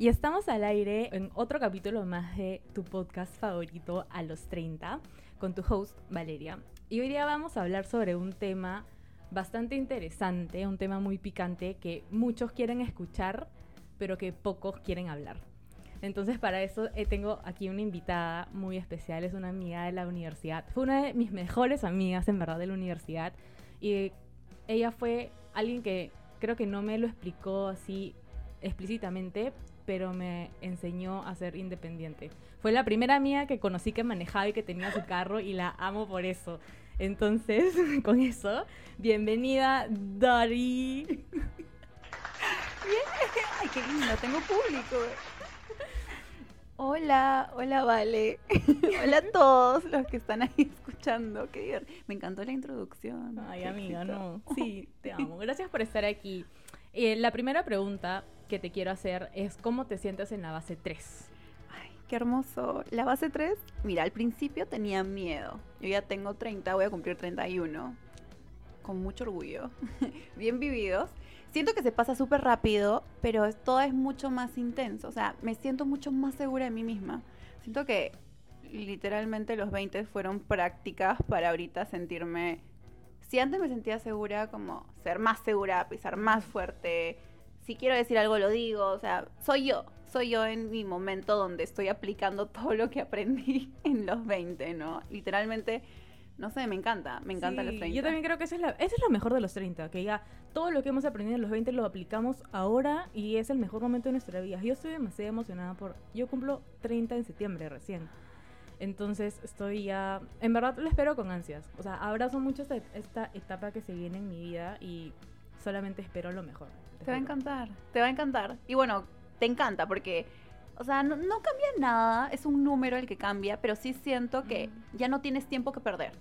Y estamos al aire en otro capítulo más de tu podcast favorito a los 30 con tu host Valeria. Y hoy día vamos a hablar sobre un tema bastante interesante, un tema muy picante que muchos quieren escuchar, pero que pocos quieren hablar. Entonces para eso eh, tengo aquí una invitada muy especial, es una amiga de la universidad. Fue una de mis mejores amigas en verdad de la universidad y ella fue alguien que creo que no me lo explicó así explícitamente, pero me enseñó a ser independiente. Fue la primera mía que conocí que manejaba y que tenía su carro y la amo por eso. Entonces, con eso, bienvenida, Dari. Ay, qué lindo, tengo público. Hola, hola Vale. hola a todos los que están ahí escuchando. Qué Me encantó la introducción. Ay, amiga, no. Sí, te amo. Gracias por estar aquí. Eh, la primera pregunta que te quiero hacer es ¿cómo te sientes en la base 3? Ay, qué hermoso. La base 3, mira, al principio tenía miedo. Yo ya tengo 30, voy a cumplir 31. Con mucho orgullo. Bien vividos siento que se pasa súper rápido, pero todo es mucho más intenso. O sea, me siento mucho más segura de mí misma. Siento que literalmente los 20 fueron prácticas para ahorita sentirme... Si antes me sentía segura, como ser más segura, pisar más fuerte. Si quiero decir algo, lo digo. O sea, soy yo. Soy yo en mi momento donde estoy aplicando todo lo que aprendí en los 20, ¿no? Literalmente no sé, me encanta, me encanta los 30. Yo también creo que eso es, la, eso es lo mejor de los 30, que ya todo lo que hemos aprendido en los 20 lo aplicamos ahora y es el mejor momento de nuestra vida. Yo estoy demasiado emocionada por... Yo cumplo 30 en septiembre recién. Entonces estoy ya... En verdad lo espero con ansias. O sea, abrazo mucho esta, esta etapa que se viene en mi vida y solamente espero lo mejor. Te, te va a encantar, te va a encantar. Y bueno, te encanta porque... O sea, no, no, cambia nada, es un número el que cambia, pero sí siento que ya no tienes tiempo que perder.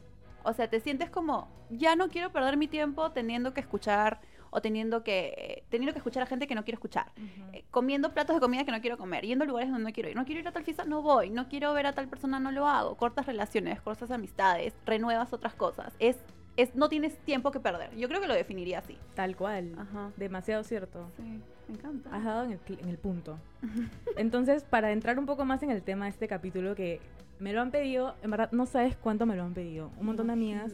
O sea, te sientes como, ya no quiero perder mi tiempo teniendo que escuchar o teniendo que, teniendo que escuchar a gente que no quiero escuchar, eh, comiendo platos de comida que no quiero comer, yendo a lugares donde no quiero ir, no quiero ir a tal fiesta, no voy, no quiero ver a tal persona, no lo hago, cortas relaciones, cortas amistades, renuevas otras cosas. Es, es, no tienes tiempo que perder. Yo creo que lo definiría así. Tal cual. Ajá. Demasiado cierto. Sí, me encanta. Has dado en el, en el punto. Entonces, para entrar un poco más en el tema de este capítulo que me lo han pedido, en verdad no sabes cuánto me lo han pedido. Un montón de amigas.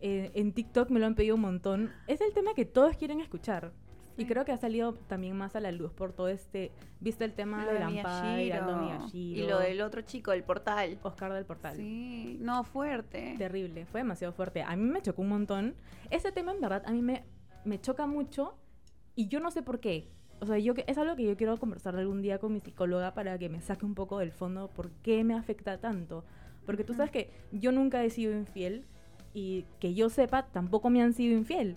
Eh, en TikTok me lo han pedido un montón. Es el tema que todos quieren escuchar. Y creo que ha salido también más a la luz por todo este. ¿Viste el tema de, de Y lo del otro chico, el portal. Oscar del portal. Sí, no, fuerte. Terrible, fue demasiado fuerte. A mí me chocó un montón. Ese tema, en verdad, a mí me, me choca mucho. Y yo no sé por qué. O sea, yo, es algo que yo quiero conversar algún día con mi psicóloga para que me saque un poco del fondo por qué me afecta tanto. Porque tú sabes que yo nunca he sido infiel y que yo sepa, tampoco me han sido infiel.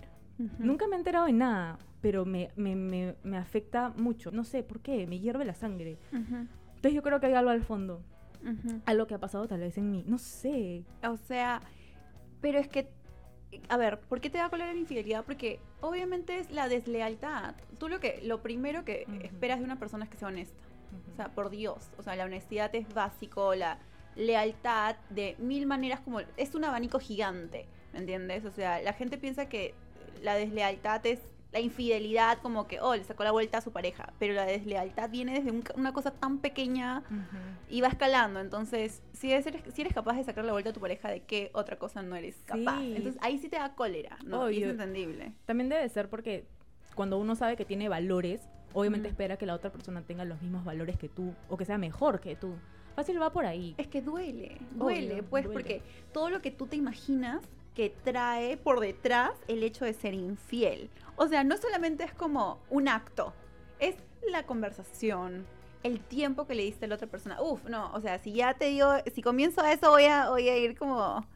Nunca me he enterado de nada, pero me, me, me, me, afecta mucho. No sé por qué, me hierve la sangre. Entonces yo creo que hay algo al fondo. Algo que ha pasado tal vez en mí. No sé. O sea, pero es que a ver, ¿por qué te da color la infidelidad? Porque obviamente es la deslealtad. Tú lo que, lo primero que esperas de una persona es que sea honesta. O sea, por Dios. O sea, la honestidad es básico, la lealtad de mil maneras como... Es un abanico gigante, ¿me entiendes? O sea, la gente piensa que la deslealtad es la infidelidad como que, oh, le sacó la vuelta a su pareja, pero la deslealtad viene desde una cosa tan pequeña y va escalando. Entonces, si eres, si eres capaz de sacar la vuelta a tu pareja, ¿de qué otra cosa no eres capaz? Entonces, ahí sí te da cólera, ¿no? Y es entendible. También debe ser porque cuando uno sabe que tiene valores, obviamente espera que la otra persona tenga los mismos valores que tú o que sea mejor que tú. Fácil va por ahí. Es que duele, duele, pues, porque todo lo que tú te imaginas que trae por detrás el hecho de ser infiel. O sea, no solamente es como un acto, es la conversación, el tiempo que le diste a la otra persona. Uf, no, o sea, si ya te digo, si comienzo a eso voy a, voy a ir como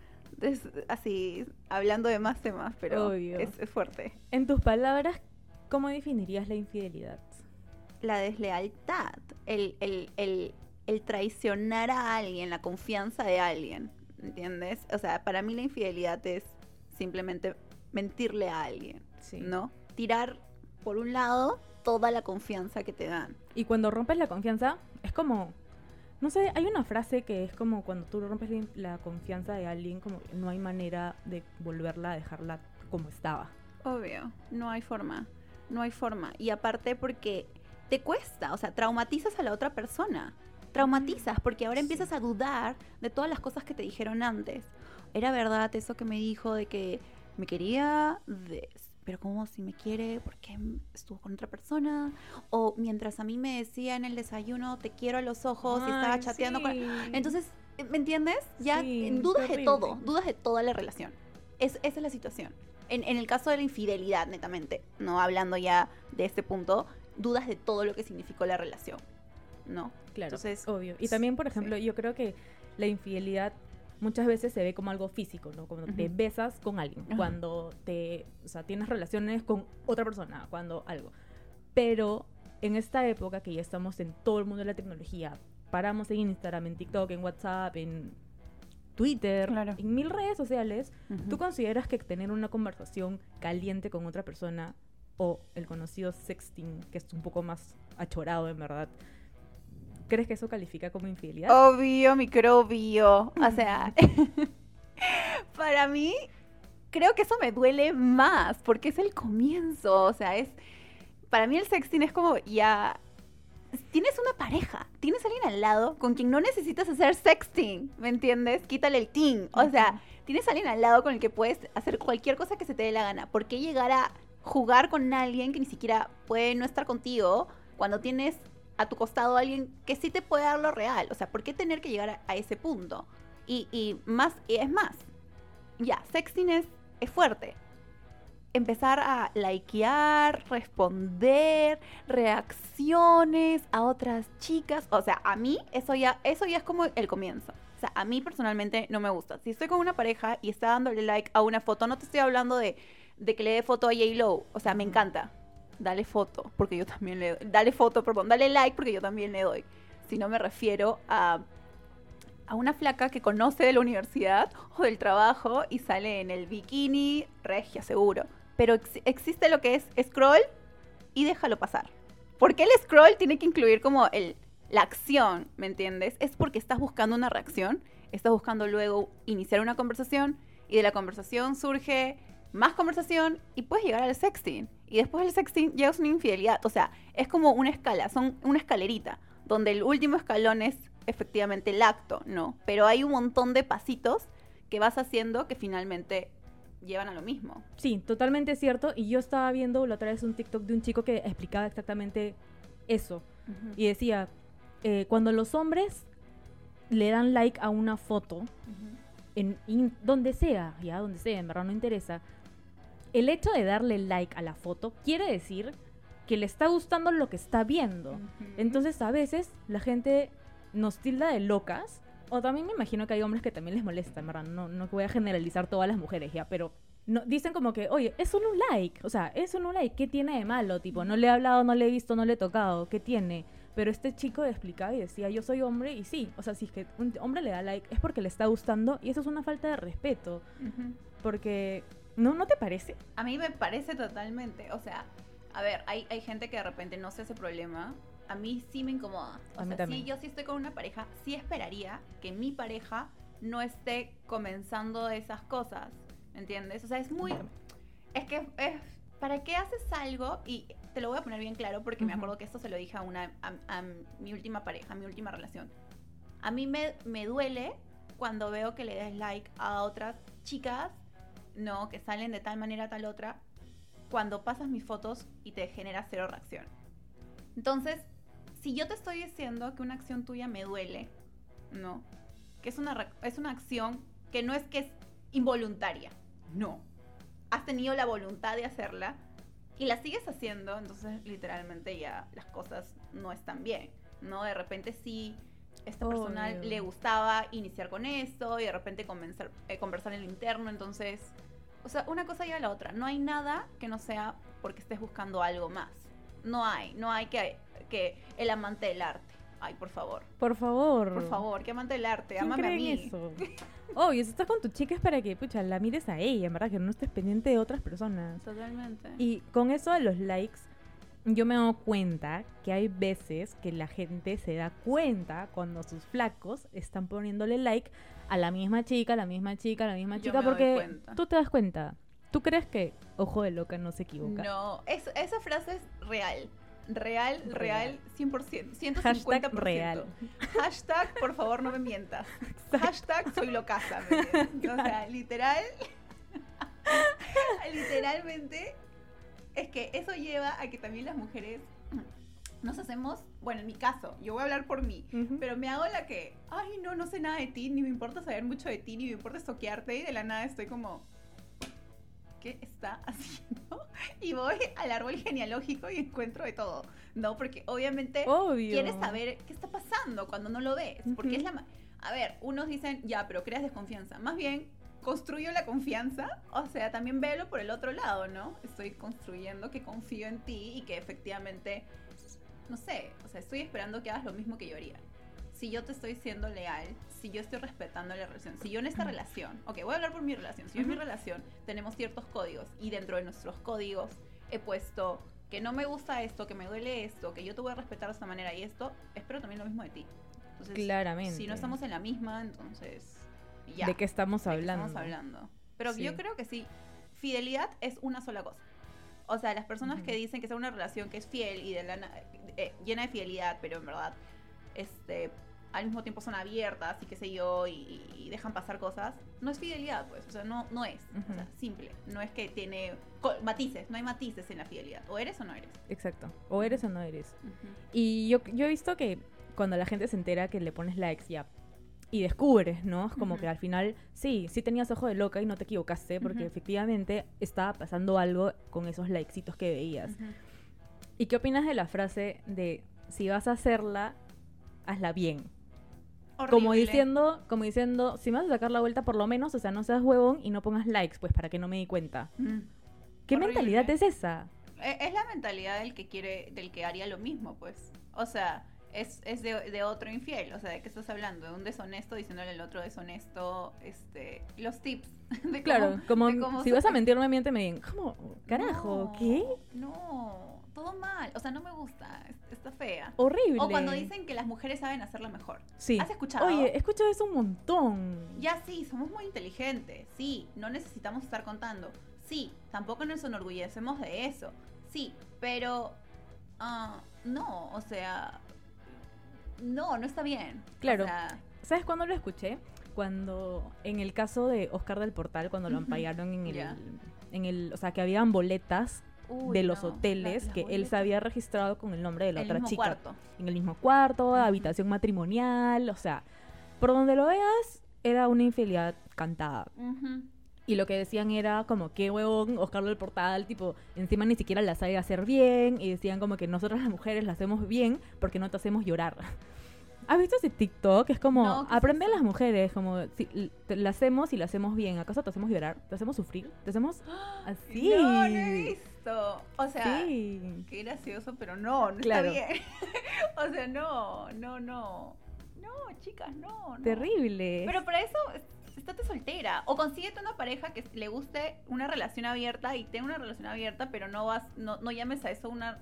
así, hablando de más temas, pero es, fuerte. En tus palabras, ¿cómo definirías la infidelidad? La deslealtad, el, el, el, el traicionar a alguien, la confianza de alguien. ¿entiendes? O sea, para mí la infidelidad es simplemente mentirle a alguien, ¿no? Tirar, por un lado, toda la confianza que te dan. Y cuando rompes la confianza, es como, no sé, hay una frase que es como cuando tú rompes la confianza de alguien, como no hay manera de volverla a dejarla como estaba. Obvio, no hay forma, no hay forma. Y aparte porque te cuesta, o sea, traumatizas a la otra persona. Traumatizas porque ahora empiezas a dudar de todas las cosas que te dijeron antes. Era verdad eso que me dijo de que me quería, de- pero ¿cómo si me quiere? ¿Por qué estuvo con otra persona? O mientras a mí me decía en el desayuno, te quiero a los ojos y estaba Ay, chateando con... sí. Entonces, ¿me entiendes? Ya Sí, dudas de todo, dudas de toda la relación. Es, esa es la situación. En, en el caso de la infidelidad, netamente, no hablando ya de este punto, dudas de todo lo que significó la relación, ¿no? Claro, Entonces, obvio. Y también, por sí. ejemplo, yo creo que la infidelidad muchas veces se ve como algo físico, ¿no? Cuando te Ujú. besas con alguien, Ajá. cuando te, o sea, tienes relaciones con otra persona, cuando algo. Pero en esta época que ya estamos en todo el mundo de la tecnología, paramos en Instagram, en TikTok, en WhatsApp, en Twitter, Claro. en mil redes sociales, Ujú. ¿tú consideras que tener una conversación caliente con otra persona o el conocido sexting, que es un poco más achorado en verdad, ¿crees que eso califica como infidelidad? Obvio, microbio. O sea, para mí, creo que eso me duele más, porque es el comienzo. O sea, es. Para mí el sexting es como ya. Tienes una pareja, tienes alguien al lado con quien no necesitas hacer sexting, ¿me entiendes? Quítale el ting. O sea, tienes alguien al lado con el que puedes hacer cualquier cosa que se te dé la gana. ¿Por qué llegar a jugar con alguien que ni siquiera puede no estar contigo cuando tienes a tu costado alguien que sí te puede dar lo real? O sea, ¿por qué tener que llegar a, ese punto? Y, y más, y es más, ya, sexting es, fuerte. Empezar a likear, responder, reacciones a otras chicas. O sea, a mí eso ya, eso ya es como el comienzo. O sea, a mí personalmente no me gusta. Si estoy con una pareja y está dándole like a una foto, no te estoy hablando de, de que le dé foto a J-Lo. O sea, me encanta. Dale foto, porque yo también le doy. Dale foto, perdón. Dale like, porque yo también le doy. Si no me refiero a, a una flaca que conoce de la universidad o del trabajo y sale en el bikini, regia, seguro. Pero ex- existe lo que es scroll y déjalo pasar. ¿Por qué el scroll tiene que incluir como el, la acción, ¿me entiendes? Es porque estás buscando una reacción, estás buscando luego iniciar una conversación y de la conversación surge más conversación y puedes llegar al sexting. Y después del sexting llegas a una infidelidad. O sea, es como una escala, son una escalerita, donde el último escalón es efectivamente el acto, ¿no? Pero hay un montón de pasitos que vas haciendo que finalmente llevan a lo mismo. Sí, totalmente cierto. Y yo estaba viendo la otra vez un TikTok de un chico que explicaba exactamente eso. Y decía, eh, cuando los hombres le dan like a una foto, en in- donde sea, ya donde sea, en verdad no interesa, el hecho de darle like a la foto quiere decir que le está gustando lo que está viendo. Entonces a veces la gente nos tilda de locas, o también me imagino que hay hombres que también les molesta, en verdad, no, no voy a generalizar todas las mujeres ya, pero no, dicen como que, oye, es solo un like, o sea, es solo un like, ¿qué tiene de malo? Tipo, no le he hablado, no le he visto, no le he tocado, ¿qué tiene? Pero este chico explicaba y decía, yo soy hombre y sí, o sea, si es que un hombre le da like es porque le está gustando y eso es una falta de respeto, porque, ¿no, ¿no te parece? A mí me parece totalmente, o sea, a ver, hay, hay gente que de repente no se hace problema. A mí sí me incomoda. O A sea, también. si yo sí estoy con una pareja, sí esperaría que mi pareja no esté comenzando esas cosas. ¿Entiendes? O sea, es muy... Es que es... ¿Para qué haces algo? Y te lo voy a poner bien claro porque me Ujú. acuerdo que esto se lo dije a, una, a, a mi última pareja, a mi última relación. A mí me, me duele cuando veo que le des like a otras chicas, no, que salen de tal manera tal otra, cuando pasas mis fotos y te genera cero reacción. Entonces, si yo te estoy diciendo que una acción tuya me duele, ¿no? Que es una, es una acción que no es que es involuntaria, no. Has tenido la voluntad de hacerla y la sigues haciendo, entonces literalmente ya las cosas no están bien, ¿no? De repente sí, esta persona le gustaba iniciar con esto y de repente comenzar, eh, conversar en lo interno, entonces, o sea, una cosa lleva a la otra. No hay nada que no sea porque estés buscando algo más. No hay, no hay que, que el amante del arte. Ay, por favor. Por favor. Por favor, que amante del arte, ¿Quién amame a mí. eso? Obvio, si estás con tu chica es para que, pucha, la mires a ella, en verdad, que no estés pendiente de otras personas. Totalmente. Y con eso de los likes, yo me doy cuenta que hay veces que la gente se da cuenta cuando sus flacos están poniéndole like a la misma chica, a la misma chica, a la misma Yo chica, porque tú te das cuenta. ¿Tú crees que ojo de loca no se equivoca? No, es- esa frase es real. Real, real, 100%, 150%. Hashtag real. Hashtag, por favor, no me mientas. Hashtag, soy locaza. ¿me entiendes? O sea, literal, literalmente, es que eso lleva a que también las mujeres nos hacemos, bueno, en mi caso, yo voy a hablar por mí, pero me hago la que, ay, no, no sé nada de ti, ni me importa saber mucho de ti, ni me importa estoquearte, y de la nada estoy como, ¿qué está haciendo? Y voy al árbol genealógico y encuentro de todo, ¿no? Porque obviamente Obvio. quieres saber qué está pasando cuando no lo ves, porque Ujú. es la... A ver, unos dicen, ya, pero creas desconfianza. Más bien, construyo la confianza, o sea, también velo por el otro lado, ¿no? Estoy construyendo que confío en ti y que efectivamente, no sé, o sea, estoy esperando que hagas lo mismo que yo haría. Si yo te estoy siendo leal, si yo estoy respetando la relación, si yo en esta relación, ok, voy a hablar por mi relación, si yo en mi relación tenemos ciertos códigos y dentro de nuestros códigos he puesto que no me gusta esto, que me duele esto, que yo te voy a respetar de esta manera y esto, espero también lo mismo de ti. Entonces, Claramente. si no estamos en la misma, entonces ya. ¿De qué estamos ¿de qué hablando? estamos hablando? Pero Sí. yo creo que sí, fidelidad es una sola cosa. O sea, las personas que dicen que es una relación que es fiel y de la eh, llena de fidelidad, pero en verdad, este, al mismo tiempo son abiertas y qué sé yo, y, y dejan pasar cosas, no es fidelidad, pues, o sea, no, no es, o sea, simple, no es que tiene matices, no hay matices en la fidelidad, o eres o no eres. Exacto. O eres o no eres. Y yo, yo he visto que cuando la gente se entera que le pones likes ya y descubres, ¿no? Es como que al final, sí, sí tenías ojo de loca y no te equivocaste porque efectivamente estaba pasando algo con esos likecitos que veías. ¿Y qué opinas de la frase de si vas a hacerla, hazla bien? Como diciendo, como diciendo, si me vas a sacar la vuelta por lo menos, o sea, no seas huevón y no pongas likes, pues para que no me di cuenta. Mm. ¿Qué Horrible. mentalidad es esa? E- Es la mentalidad del que quiere, del que haría lo mismo, pues. O sea, es, es de, de otro infiel. O sea, ¿de qué estás hablando? De un deshonesto diciéndole al otro deshonesto, este, los tips. De Claro, cómo- como de cómo si se- vas a mentirme, miente, me digan, ¿cómo? Carajo, No, ¿qué? No, todo mal. O sea, no me gusta. es- Está fea. Horrible. O cuando dicen que las mujeres saben hacerlo mejor. Sí. ¿Has escuchado? Oye, he escuchado eso un montón. Ya sí, somos muy inteligentes. Sí, no necesitamos estar contando. Sí, tampoco nos enorgullecemos de eso. Sí, pero ah, no, o sea, no, no está bien. Claro. O sea, ¿Sabes cuándo lo escuché? Cuando, en el caso de Oscar del Portal, cuando lo ampallaron en el, en el, o sea, que habían boletas uy, de los no, hoteles la- que él se había registrado con el nombre de la El otra mismo chica. cuarto. En el mismo cuarto, habitación matrimonial, o sea, por donde lo veas, era una infidelidad cantada. Ujú. Y lo que decían era como, qué huevón, Oscar del Portal, tipo, encima ni siquiera la sabe hacer bien. Y decían como que nosotras las mujeres la hacemos bien porque no te hacemos llorar. ¿Has visto ese TikTok? Es como, No, ¿qué es aprende a las mujeres, como, si la hacemos y la hacemos bien. ¿Acaso te hacemos llorar? ¿Te hacemos sufrir? ¿Te hacemos así? No, no O sea, sí. qué gracioso, pero no, no Claro. está bien. o sea, no, no, no. No, chicas, no. no. Terrible. Pero para eso, es- estate soltera. O consíguete una pareja que le guste una relación abierta y tenga una relación abierta, pero no vas, no, no llames a eso una,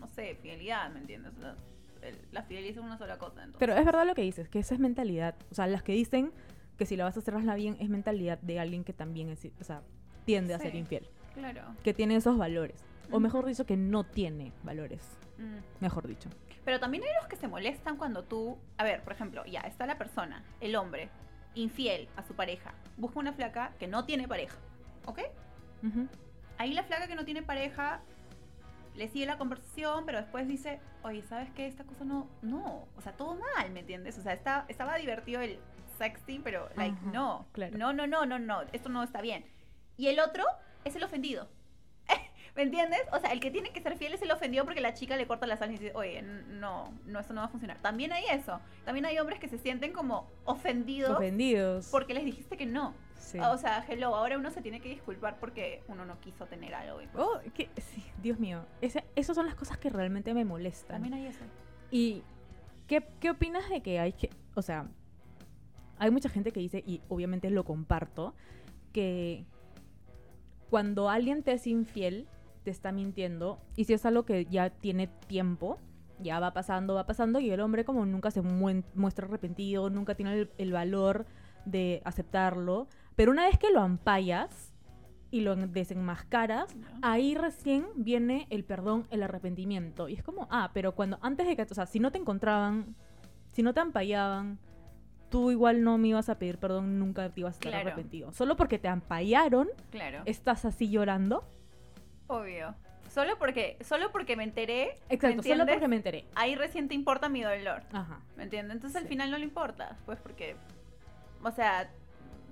no sé, fidelidad, ¿me entiendes? O sea, el- la fidelidad es una sola cosa. Entonces. Pero es verdad lo que dices, que esa es mentalidad. O sea, las que dicen que si la vas a hacer hazla bien es mentalidad de alguien que también es, o sea, tiende a ser infiel. Claro. Que tiene esos valores. O mejor dicho, que no tiene valores. Mm. Mejor dicho. Pero también hay los que se molestan cuando tú, a ver, por ejemplo, ya está la persona, el hombre, infiel a su pareja, busca una flaca que no tiene pareja, ¿ok? Ahí la flaca que no tiene pareja le sigue la conversación, pero después dice, oye, ¿sabes qué? Esta cosa no, no, o sea, todo mal, ¿me entiendes? O sea, está, estaba divertido el sexting, pero, like, Ajá, no, claro. no, no, no, no, no, esto no está bien. Y el otro es el ofendido. ¿Me entiendes? O sea, el que tiene que ser fiel es el ofendido porque la chica le corta las alas y dice, oye, no, no, eso no va a funcionar. También hay eso. También hay hombres que se sienten como ofendidos Ofendidos. porque les dijiste que no. Sí. O sea, hello, ahora uno se tiene que disculpar porque uno no quiso tener algo. Y pues, Oh, qué- sí, Dios mío. Ese- esas son las cosas que realmente me molestan. también hay eso. ¿Y qué, qué opinas de que hay que, o sea, hay mucha gente que dice, y obviamente lo comparto, que cuando alguien te es infiel, te está mintiendo, y si es algo que ya tiene tiempo, ya va pasando, va pasando, y el hombre como nunca se muen- muestra arrepentido, nunca tiene el, el valor de aceptarlo, pero una vez que lo ampallas, y lo desenmascaras, ahí recién viene el perdón, el arrepentimiento. Y es como, ah, pero cuando antes de que, o sea, si no te encontraban, si no te ampallaban, tú igual no me ibas a pedir perdón, nunca te ibas a estar Claro. arrepentido. Solo porque te ampallaron, Claro. estás así llorando. Obvio. Solo porque, solo porque me enteré. ¿me Exacto, solo porque me enteré. Ahí recién te importa mi dolor. Ajá. ¿Me entiendes? Entonces al final no le importa. Pues porque. O sea,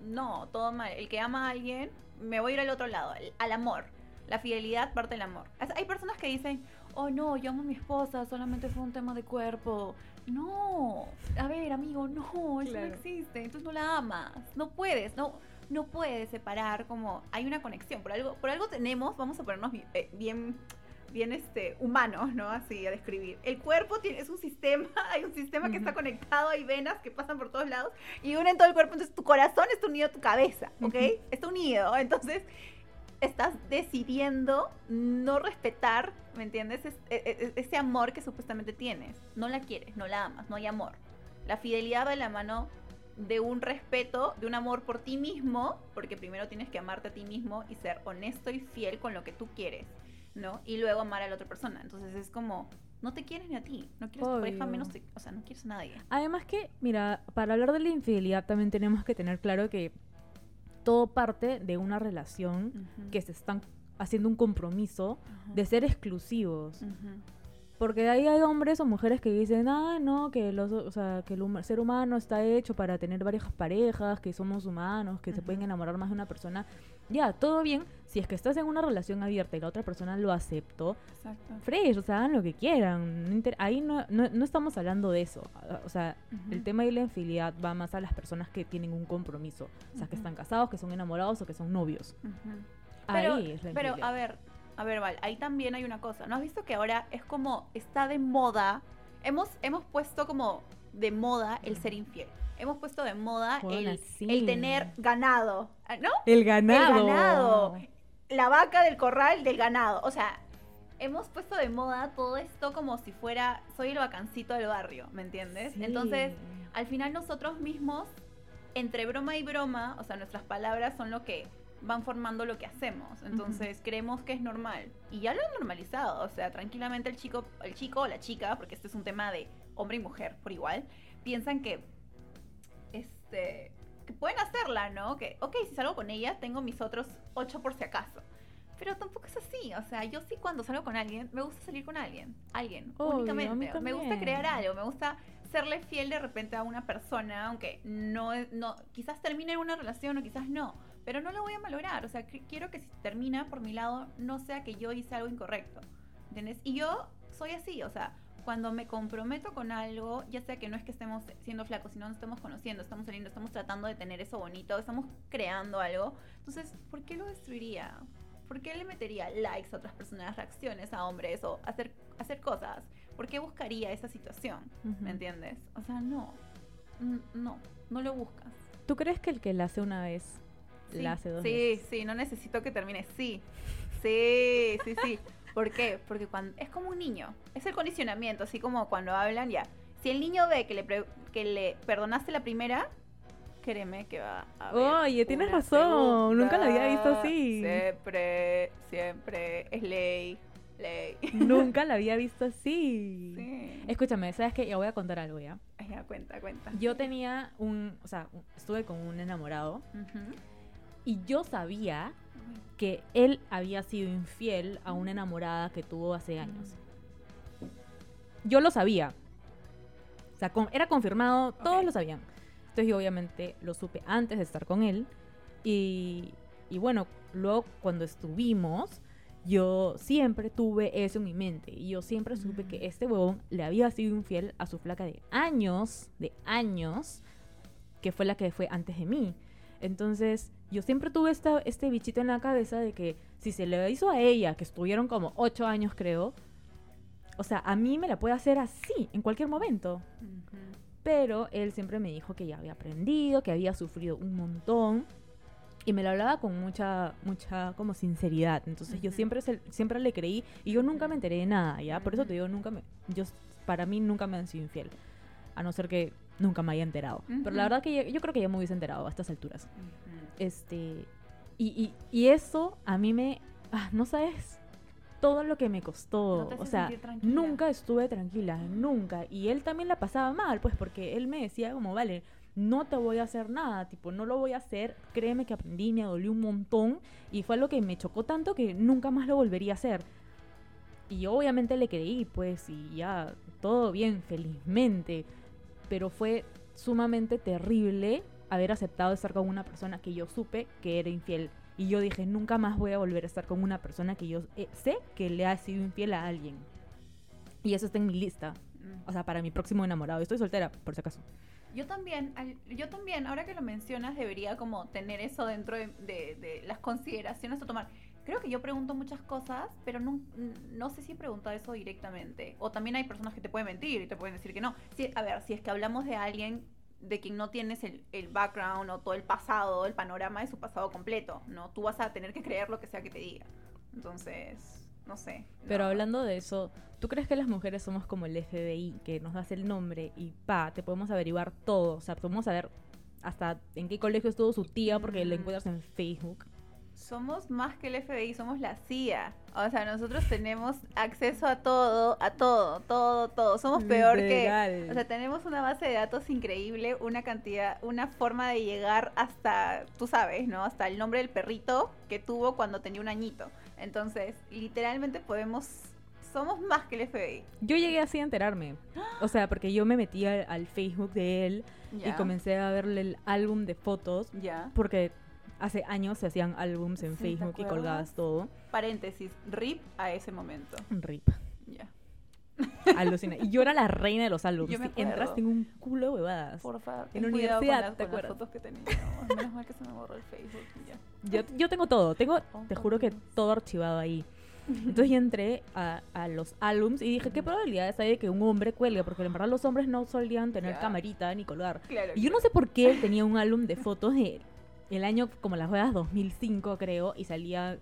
no, todo mal. El que ama a alguien, me voy a ir al otro lado, al- amor. La fidelidad parte del amor. Hay personas que dicen, oh no, yo amo a mi esposa, solamente fue un tema de cuerpo. No, a ver, amigo, no, eso Claro. no existe. Entonces no la amas. No puedes, no, no puedes separar como hay una conexión. Por algo, por algo tenemos, vamos a ponernos eh, bien, bien este, humanos, ¿no? Así a describir. El cuerpo tiene, es un sistema, hay un sistema que está conectado, hay venas que pasan por todos lados y unen todo el cuerpo. Entonces tu corazón está unido a tu cabeza, ¿ok? Está unido. Entonces estás decidiendo no respetar, ¿me entiendes? Es- e- e- ese amor que supuestamente tienes. No la quieres, no la amas, no hay amor. La fidelidad va de la mano de un respeto, de un amor por ti mismo, porque primero tienes que amarte a ti mismo y ser honesto y fiel con lo que tú quieres, ¿no? Y luego amar a la otra persona. Entonces es como, no te quieres ni a ti, no quieres a tu pareja, menos, te- o sea, no quieres a nadie. Además que, mira, para hablar de la infidelidad también tenemos que tener claro que todo parte de una relación que se están haciendo un compromiso de ser exclusivos. Porque de ahí hay hombres o mujeres que dicen, ah, no, que, los, o sea, que el ser humano está hecho para tener varias parejas, que somos humanos, que se pueden enamorar más de una persona. Ya, todo bien, si es que estás en una relación abierta y la otra persona lo aceptó, Exacto. fresh, o sea, hagan lo que quieran. ahí no, no, no estamos hablando de eso. Ah, O sea, el tema de la infidelidad va más a las personas que tienen un compromiso. O sea, que están casados, que son enamorados o que son novios. Ahí Pero, es la pero a ver, a ver, Val, ahí también hay una cosa. ¿No has visto que ahora es como está de moda? Hemos, hemos puesto como de moda el ser infiel. Hemos puesto de moda el, tener ganado, ¿no? El ganado. El ganado. La vaca del corral del ganado. O sea, hemos puesto de moda todo esto como si fuera, soy el vacancito del barrio, ¿me entiendes? Sí. Entonces, al final nosotros mismos, entre broma y broma, o sea, nuestras palabras son lo que van formando lo que hacemos. Entonces, creemos que es normal. Y ya lo han normalizado. O sea, tranquilamente el chico, el chico o la chica, porque este es un tema de hombre y mujer por igual, piensan que este que pueden hacerla, ¿no? Que, ok, si salgo con ella, tengo mis otros ocho por si acaso. Pero tampoco es así, o sea, yo sí cuando salgo con alguien, me gusta salir con alguien, alguien, Obvio, únicamente. Me gusta crear algo, me gusta serle fiel de repente a una persona, aunque no, no quizás termine una relación o quizás no, pero no lo voy a malograr, o sea, que- quiero que si termina por mi lado, no sea que yo hice algo incorrecto, ¿entiendes? Y yo soy así, o sea, cuando me comprometo con algo, ya sea que no es que estemos siendo flacos, sino nos estamos conociendo, estamos saliendo, estamos tratando de tener eso bonito, estamos creando algo, entonces, ¿por qué lo destruiría? ¿Por qué le metería likes a otras personas, reacciones a hombres o hacer, hacer cosas? ¿Por qué buscaría esa situación? Ujú. ¿Me entiendes? O sea, no. No, no lo buscas. ¿Tú crees que el que la hace una vez, Sí, la hace dos Sí, veces? sí, no necesito que termine. Sí, sí, sí, sí. ¿Por qué? Porque cuando es como un niño. Es el condicionamiento, así como cuando hablan ya. Si el niño ve que le, pre- que le perdonaste la primera, créeme que va a haber Oye, tienes razón, nunca la había visto así. Siempre, siempre es ley, ley. Nunca la había visto así. Sí. Escúchame, ¿sabes qué? Ya voy a contar algo ya. Ya, cuenta, cuenta. Yo tenía un, o sea, estuve con un enamorado y yo sabía que él había sido infiel a una enamorada que tuvo hace años. Yo lo sabía. O sea, con- era confirmado, todos lo sabían. Entonces yo obviamente lo supe antes de estar con él. Y, y bueno, luego cuando estuvimos, yo siempre tuve eso en mi mente. Y yo siempre supe Mm. que este huevón le había sido infiel a su flaca de años, de años, que fue la que fue antes de mí. Entonces, yo siempre tuve esta, este bichito en la cabeza de que si se le hizo a ella, que estuvieron como ocho años creo, o sea, a mí me la puede hacer así, en cualquier momento. Pero él siempre me dijo que ya había aprendido, que había sufrido un montón. Y me lo hablaba con mucha, mucha como sinceridad. Entonces yo siempre, se- siempre le creí y yo nunca me enteré de nada, ¿ya? Por eso te digo, nunca me... Yo, para mí nunca me han sido infiel. A no ser que nunca me haya enterado. Pero la verdad que yo, yo creo que ya me hubiese enterado a estas alturas. Ujú. Este... Y, y, y eso a mí me... ah, no sabes todo lo que me costó. No o sea, nunca estuve tranquila, nunca. Y él también la pasaba mal, pues, porque él me decía como, vale, no te voy a hacer nada, tipo, no lo voy a hacer, créeme que aprendí, me dolió un montón y fue algo que me chocó tanto que nunca más lo volvería a hacer. Y yo obviamente le creí, pues, y ya, todo bien, felizmente. Pero fue sumamente terrible haber aceptado estar con una persona que yo supe que era infiel. Y yo dije, nunca más voy a volver a estar con una persona que yo eh, sé que le ha sido infiel a alguien. Y eso está en mi lista. Mm. O sea, para mi próximo enamorado. Estoy soltera, por si acaso. Yo también, yo también, ahora que lo mencionas, debería como tener eso dentro de, de- de las consideraciones a tomar. Creo que yo pregunto muchas cosas, pero no, no sé si he preguntado eso directamente. O también hay personas que te pueden mentir y te pueden decir que no. Si, a ver, si es que hablamos de alguien de quien no tienes el, el background o todo el pasado, el panorama de su pasado completo, ¿no? Tú vas a tener que creer lo que sea que te diga. Entonces, no sé. Pero no. hablando de eso, ¿tú crees que las mujeres somos como el FBI, que nos das el nombre y pa, te podemos averiguar todo? O sea, podemos saber hasta en qué colegio estuvo su tía porque lo Mm. encuentras en Facebook. Somos más que el FBI, somos la CIA. O sea, nosotros tenemos acceso a todo, a todo, todo, todo. Somos peor que... Literal. O sea, tenemos una base de datos increíble, una cantidad, una forma de llegar hasta, tú sabes, ¿no? Hasta el nombre del perrito que tuvo cuando tenía un añito. Entonces, literalmente podemos... Somos más que el FBI. Yo llegué así a enterarme. O sea, porque yo me metí al, al Facebook de él y comencé a verle el álbum de fotos Ya. porque hace años se hacían álbums en Sí, ¿te Facebook y colgabas acuerdas? todo. Paréntesis, RIP a ese momento. Rip. Ya. Alucina. Y yo era la reina de los álbums. Yo me Sí, Entras acuerdo. en un culo de huevadas. Por favor, En universidad, con las, ¿te con las acuerdas? fotos que teníamos. Menos mal que se me borró el Facebook. Ya. Yo, yo tengo todo, tengo, Oh, te juro que todo archivado ahí. Entonces yo entré a, a los álbums y dije, ¿qué probabilidades hay de que un hombre cuelgue? Porque en verdad los hombres no solían tener Ya. camarita ni colgar. Claro. Y yo no sé por qué él tenía un álbum de fotos de el año como las juegas 2005 creo y salía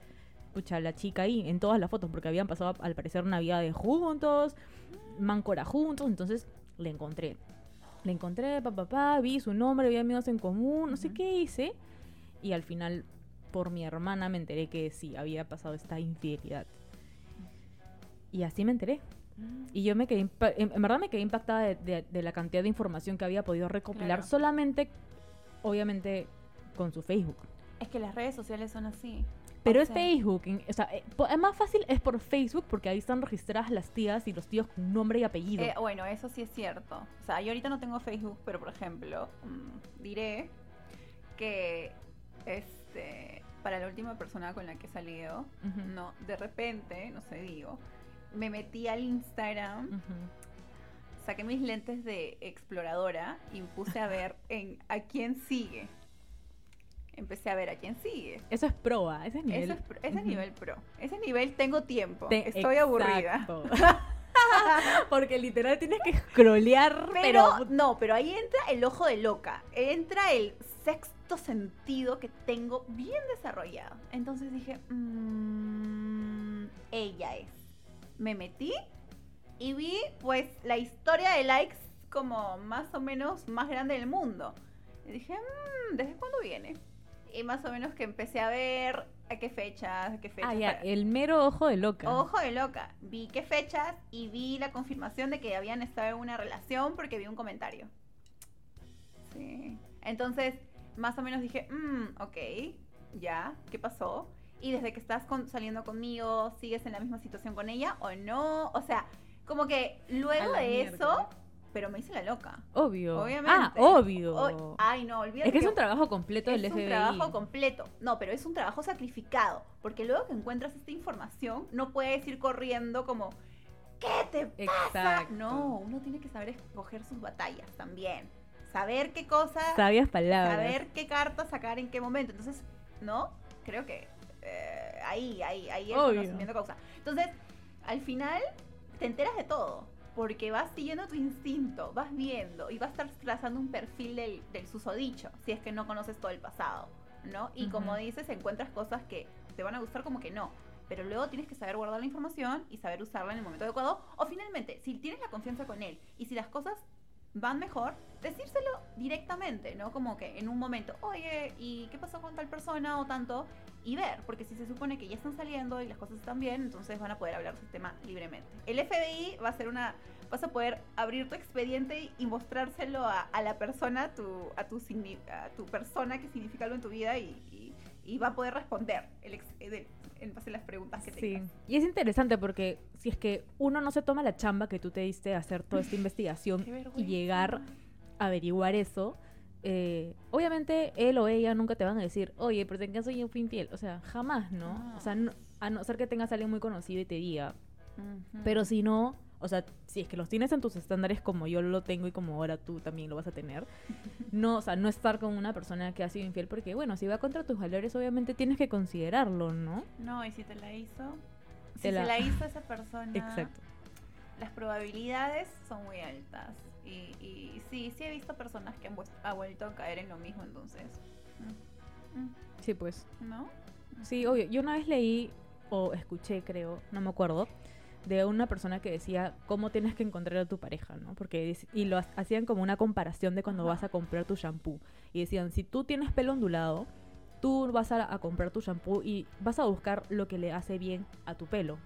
pucha la chica ahí en todas las fotos porque habían pasado al parecer navidades juntos, Mancora juntos, entonces le encontré. Le encontré, papá, papá, vi su nombre, vi amigos en común, no sé qué hice. Y al final, por mi hermana, me enteré que sí, había pasado esta infidelidad. Y así me enteré. Mm. Y yo me quedé, en, en verdad me quedé impactada de, de- de la cantidad de información que había podido recopilar Claro. solamente, obviamente, con su Facebook. Es que las redes sociales son así. Pero O es sea, Facebook, o sea, eh, es más fácil es por Facebook porque ahí están registradas las tías y los tíos con nombre y apellido. eh, bueno, eso sí es cierto. O sea, yo ahorita no tengo Facebook, pero por ejemplo, mm, diré que este para la última persona con la que he salido, no, de repente, no sé, digo, me metí al Instagram, saqué mis lentes de exploradora y puse a ver en a quién sigue. Empecé a ver a quién sigue. Eso es proa, ese es nivel. Es, pro- ese es Ujú. nivel pro. Ese nivel tengo tiempo. Te- Estoy aburrida. Porque literal tienes que scrollear, Pero, pero... no, pero ahí entra el ojo de loca. Entra el sexto sentido que tengo bien desarrollado. Entonces dije, "Mm, ella es. Me metí y vi pues la historia de likes como más o menos más grande del mundo. Y dije, "Mm, ¿desde cuándo viene? Y más o menos que empecé a ver a qué fechas, a qué fechas. Ah, ya, el mero ojo de loca. Ojo de loca. Vi qué fechas y vi la confirmación de que habían estado en una relación porque vi un comentario. Sí. Entonces, más o menos dije, mmm, ok, ya, ¿qué pasó? Y desde que estás con- saliendo conmigo, ¿sigues en la misma situación con ella o no? O sea, como que luego de mierda. eso, pero me hice la loca. Obvio. Obviamente. Ah, obvio. O- ay, no, olvídate. es que es un trabajo completo del es FBI. un trabajo completo. No, pero es un trabajo sacrificado. Porque luego que encuentras esta información, no puedes ir corriendo como, ¿qué te pasa? Exacto. No, uno tiene que saber escoger sus batallas también. Saber qué cosa, Sabias palabras. saber qué carta sacar en qué momento. Entonces, ¿no? Creo que eh, ahí, ahí, ahí el Obvio. conocimiento causa. Entonces, al final, te enteras de todo. Porque vas siguiendo tu instinto, vas viendo y vas a estar trazando un perfil del, del susodicho, si es que no conoces todo el pasado, ¿no? Y como dices, encuentras cosas que te van a gustar como que no. Pero luego tienes que saber guardar la información y saber usarla en el momento adecuado. O finalmente, si tienes la confianza con él y si las cosas van mejor decírselo directamente, ¿no? Como que en un momento, oye, ¿y qué pasó con tal persona o tanto? Y ver, porque si se supone que ya están saliendo y las cosas están bien, entonces van a poder hablar de ese tema libremente. El FBI va a ser una, vas a poder abrir tu expediente y mostrárselo a, la persona, tu, a, tu, a tu persona que significa algo en tu vida y, y va a poder responder el, ex, el, en base a las preguntas que tengas. Sí, y es interesante porque si es que uno no se toma la chamba que tú te diste a hacer toda esta investigación y llegar averiguar eso, eh, obviamente él o ella nunca te van a decir, oye, pero ¿en qué soy un infiel? O sea, jamás, ¿no? No. O sea, no- a no ser que tengas a alguien muy conocido y te diga. Ujú. Pero si no, o sea, si es que los tienes en tus estándares como yo lo tengo y como ahora tú también lo vas a tener, no, o sea, no estar con una persona que ha sido infiel, porque bueno, si va contra tus valores, obviamente tienes que considerarlo, ¿no? No, y si te la hizo, si Te la- se la hizo esa persona, Exacto. las probabilidades son muy altas. Y, y sí, sí he visto personas que han ha vuelto a caer en lo mismo, entonces. mm, mm, Sí, pues. ¿No? Sí, obvio. Yo una vez leí o escuché, creo, no me acuerdo, de una persona que decía cómo tienes que encontrar a tu pareja, ¿no? Porque y lo ha- hacían como una comparación de cuando vas a comprar tu shampoo y decían, si tú tienes pelo ondulado, tú vas a, a comprar tu shampoo y vas a buscar lo que le hace bien a tu pelo.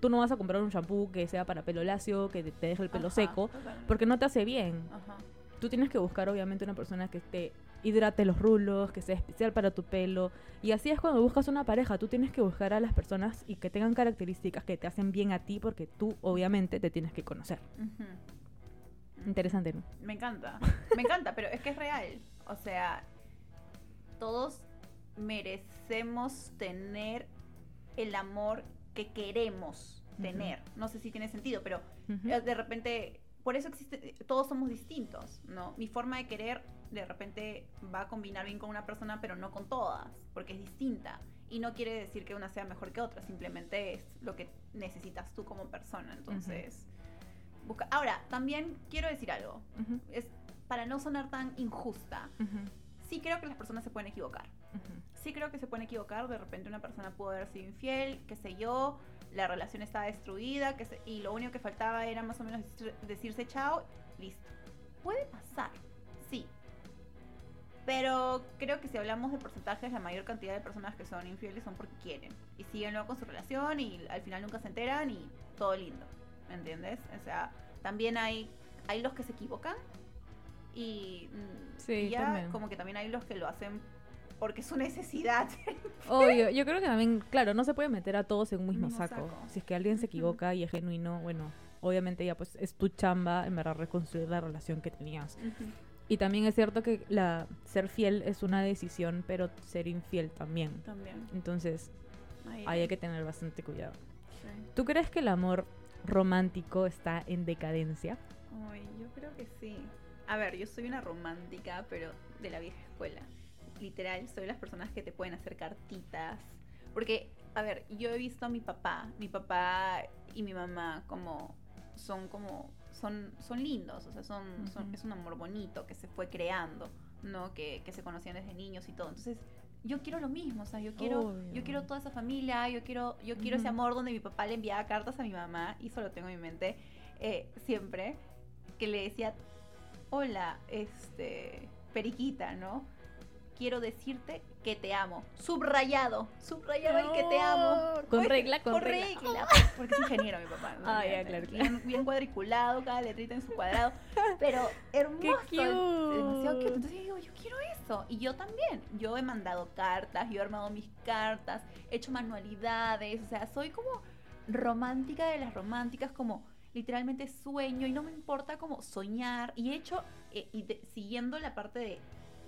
Tú no vas a comprar un shampoo que sea para pelo lacio, que te, te deje el pelo Ajá, seco, totalmente. porque no te hace bien Ajá. tú tienes que buscar obviamente una persona que te hidrate los rulos, que sea especial para tu pelo. Y así es cuando buscas una pareja. Tú tienes que buscar a las personas y que tengan características que te hacen bien a ti porque tú obviamente te tienes que conocer. Interesante, ¿no? Me encanta, me encanta, pero es que es real. O sea, todos merecemos tener el amor que queremos tener. No sé si tiene sentido, pero eh, de repente, por eso existe, todos somos distintos, ¿no? Mi forma de querer de repente va a combinar bien con una persona, pero no con todas, porque es distinta. Y no quiere decir que una sea mejor que otra, simplemente es lo que necesitas tú como persona. Entonces, busca. Ahora, también quiero decir algo. Es para no sonar tan injusta. ujú, Sí creo que las personas se pueden equivocar. Sí creo que se pueden equivocar. De repente una persona pudo haber sido infiel, qué sé yo. La relación estaba destruida que se- y lo único que faltaba era más o menos decir- decirse chao. Listo. Puede pasar, sí. Pero creo que si hablamos de porcentajes, la mayor cantidad de personas que son infieles son porque quieren. Y siguen luego con su relación y al final nunca se enteran y todo lindo. ¿Me entiendes? O sea, también hay, hay los que se equivocan y, mm, Sí, y ya también. como que también hay los que lo hacen porque es su necesidad. Obvio, yo creo que también, claro, no se puede meter a todos en un mismo, Mismo saco. saco. Si es que alguien se equivoca y es genuino, bueno, obviamente ya pues es tu chamba en verdad reconstruir la relación que tenías. Y también es cierto que la ser fiel es una decisión, pero ser infiel también. También. Entonces, Ahí ahí hay que tener bastante cuidado. sí. ¿Tú crees que el amor romántico está en decadencia? Ay, yo creo que sí. A ver, yo soy una romántica, pero de la vieja escuela. Literal, soy las personas que te pueden hacer cartitas. Porque, a ver, yo he visto a mi papá, mi papá y mi mamá como son como son son lindos, o sea, son, es un amor bonito que se fue creando, ¿no? Que, que se conocían desde niños y todo. Entonces, yo quiero lo mismo, o sea, yo quiero Obvio. yo quiero toda esa familia, yo quiero yo quiero ese amor donde mi papá le enviaba cartas a mi mamá y eso lo tengo en mi mente eh, siempre que le decía, hola, este, periquita, ¿no? Quiero decirte que te amo. Subrayado, subrayado el que te amo. Con Pues, regla, con regla. Porque es ingeniero mi papá. ¿no? Ah, ya, Bien, claro, Bien, bien cuadriculado, cada letrita en su cuadrado. Pero hermoso. ¡Qué cute! Demasiado cute. Entonces yo digo, yo quiero eso. Y yo también. Yo he mandado cartas, yo he armado mis cartas, he hecho manualidades. O sea, soy como romántica de las románticas, como literalmente sueño y no me importa como soñar. Y he hecho, eh, y de- siguiendo la parte de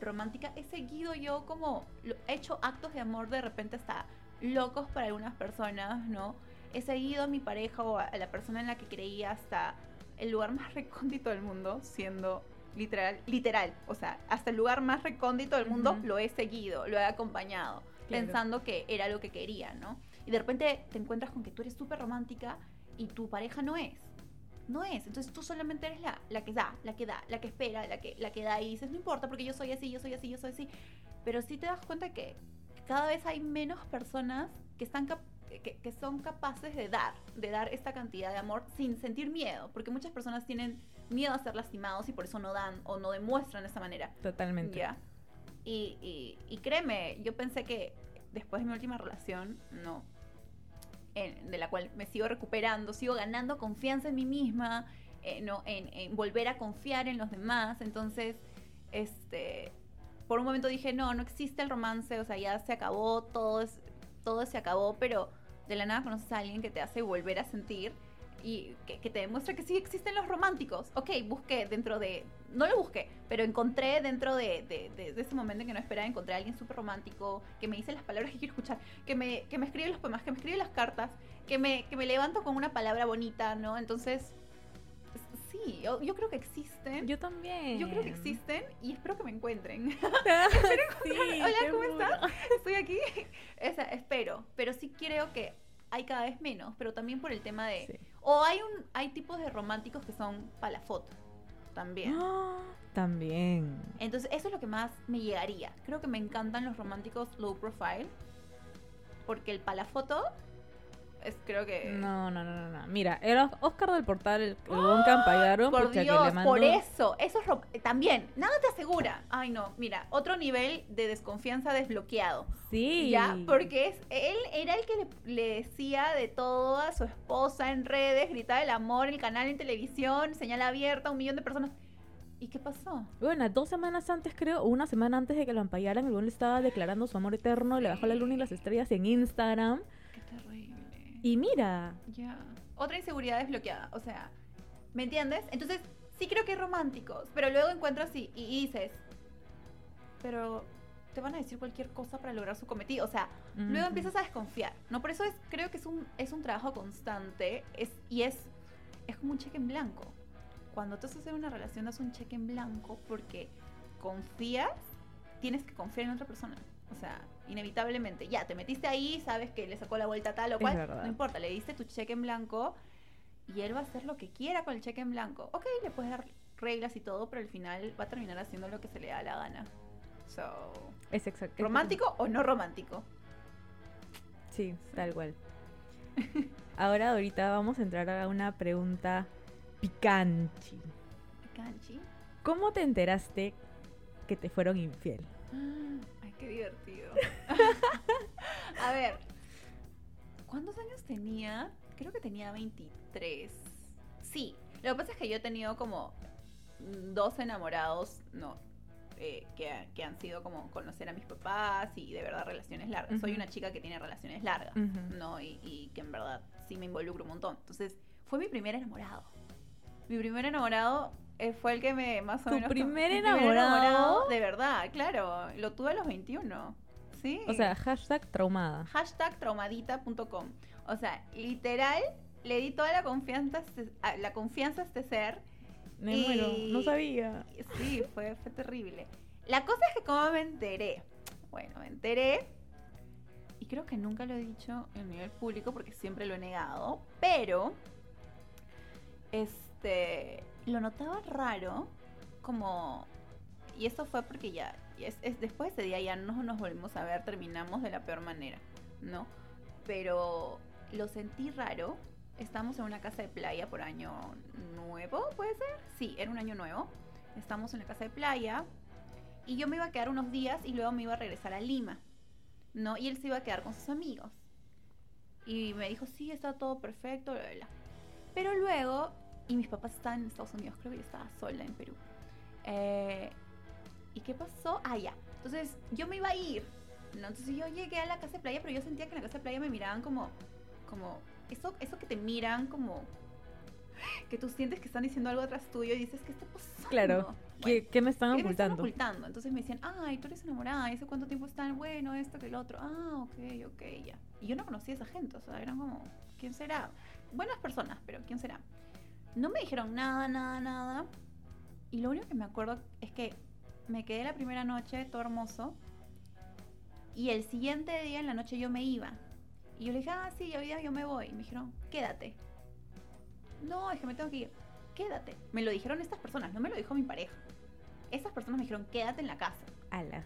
romántica, he seguido yo como, he hecho actos de amor de repente hasta locos para algunas personas, ¿no? He seguido a mi pareja o a, la persona en la que creía hasta el lugar más recóndito del mundo, siendo literal, literal, o sea, hasta el lugar más recóndito del mundo lo he seguido, lo he acompañado, Claro. pensando que era lo que quería, ¿no? Y de repente te encuentras con que tú eres súper romántica y tu pareja no es. No es. Entonces tú solamente eres la, la que da, la que da, la que espera, la que, la que da y dices, no importa porque yo soy así, yo soy así, yo soy así. Pero sí te das cuenta que cada vez hay menos personas que están que, que son capaces de dar, de dar esta cantidad de amor sin sentir miedo, porque muchas personas tienen miedo a ser lastimados y por eso no dan o no demuestran de esa manera. Totalmente. ¿Ya? Y, y, y créeme, yo pensé que después de mi última relación, no, en- de la cual me sigo recuperando, sigo ganando confianza en mí misma, eh, no, en, en volver a confiar en los demás. Entonces, este, por un momento dije, no, no existe el romance, o sea, ya se acabó, todo, es, todo se acabó, pero de la nada conoces a alguien que te hace volver a sentir y que, que te demuestra que sí existen los románticos. Ok, busqué dentro de, no lo busqué, pero encontré dentro de, de- de- de ese momento en que no esperaba, encontré a alguien súper romántico, que me dice las palabras que quiero escuchar, que me, que me escribe los poemas, que me escribe las cartas, que me, que me levanto con una palabra bonita, ¿no? Entonces, sí, yo, yo creo que existen. Yo también. Yo creo que existen y espero que me encuentren. sí, Hola, ¿cómo estás? Estoy aquí. O sea, espero. Pero sí creo que hay cada vez menos. Pero también por el tema de. Sí. O hay un hay tipos de románticos que son para la foto. También. También. Entonces, eso es lo que más me llegaría. Creo que me encantan los románticos low profile. Porque el para la foto es creo que. No, no, no, no, no. Mira, era Oscar del Portal, el, el buen campallaron. Por pucha, que Dios, le mandó- por eso, eso es ro- también, nada te asegura. Ay, no, mira, otro nivel de desconfianza desbloqueado. Sí. Ya, porque es, él era el que le, le decía de todo a su esposa en redes, gritaba el amor, el canal en televisión, señal abierta, un millón de personas. ¿Y qué pasó? Bueno, dos semanas antes, creo, o una semana antes de que lo ampallaran, el buen le estaba declarando su amor eterno, le bajó la luna y las estrellas en Instagram. Y mira, Ya. Otra inseguridad desbloqueada. O sea, ¿me entiendes? Entonces, sí creo que hay románticos, pero luego encuentras y, y dices, pero te van a decir cualquier cosa para lograr su cometido. O sea, luego empiezas a desconfiar. No, por eso es, creo que es un, es un trabajo constante es, y es, es como un cheque en blanco. Cuando tú estás en una relación, das un cheque en blanco porque confías, tienes que confiar en otra persona. O sea, inevitablemente. Ya, te metiste ahí, sabes que le sacó la vuelta tal o cual. No importa, le diste tu cheque en blanco y él va a hacer lo que quiera con el cheque en blanco. Ok, le puedes dar reglas y todo, pero al final va a terminar haciendo lo que se le da la gana. So, es exacto. ¿romántico o no romántico? Sí, tal cual. Ahora, ahorita vamos a entrar a una pregunta picante. Canchi. ¿Cómo te enteraste que te fueron infiel? Qué divertido. a ver, ¿cuántos años tenía? Creo que tenía 23. Sí, lo que pasa es que yo he tenido como dos enamorados, no, eh, que, que han sido como conocer a mis papás y de verdad relaciones largas. Soy una chica que tiene relaciones largas. ¿no? Y, y que en verdad sí me involucro un montón. Entonces, fue mi primer enamorado. Mi primer enamorado fue el que me más o ¿Tu menos... primer mi enamorado? De verdad, claro. Lo tuve a los 21. Sí. O sea, hashtag traumada. hashtag traumadita.com. O sea, literal, le di toda la confianza, a este- la confianza a este ser. Me Y- muero, no sabía. Sí, fue, fue terrible. La cosa es que cómo me enteré. Bueno, me enteré. Y creo que nunca lo he dicho en nivel público porque siempre lo he negado. Pero, este, lo notaba raro. Como, y eso fue porque ya, es, es- después de ese día ya no nos volvimos a ver, terminamos de la peor manera, ¿no? Pero lo sentí raro. Estamos en una casa de playa por año nuevo, ¿puede ser? Sí, era un año nuevo. Estamos en la casa de playa. Y yo me iba a quedar unos días y luego me iba a regresar a Lima. ¿No? Y él se iba a quedar con sus amigos. Y me dijo, sí, está todo perfecto, bla, bla. Pero luego, y mis papás estaban en Estados Unidos, creo que yo estaba sola en Perú. Eh, ¿Y qué pasó? Ah, ya. Entonces yo me iba a ir. ¿no? Entonces yo llegué a la casa de playa, pero yo sentía que en la casa de playa me miraban como, como, eso, eso que te miran como, que tú sientes que están diciendo algo atrás tuyo y dices, ¿qué está pasando? Claro. ¿Qué, Bueno, qué me están ¿Qué me están ocultando? ocultando? Entonces me decían, ay, tú eres enamorada, ¿y hace cuánto tiempo están? Bueno, esto que el otro. Ah, ok, ok, ya. Y yo no conocía a esa gente, o sea, eran como, ¿quién será? Buenas personas, pero ¿quién será? No me dijeron nada, nada, nada. Y lo único que me acuerdo es que me quedé la primera noche, todo hermoso. Y el siguiente día en la noche yo me iba. Y yo le dije, ah, sí, hoy día yo me voy. Y me dijeron, quédate. No, es me tengo que ir. Quédate. Me lo dijeron estas personas, no me lo dijo mi pareja. Estas personas me dijeron, quédate en la casa. Ala.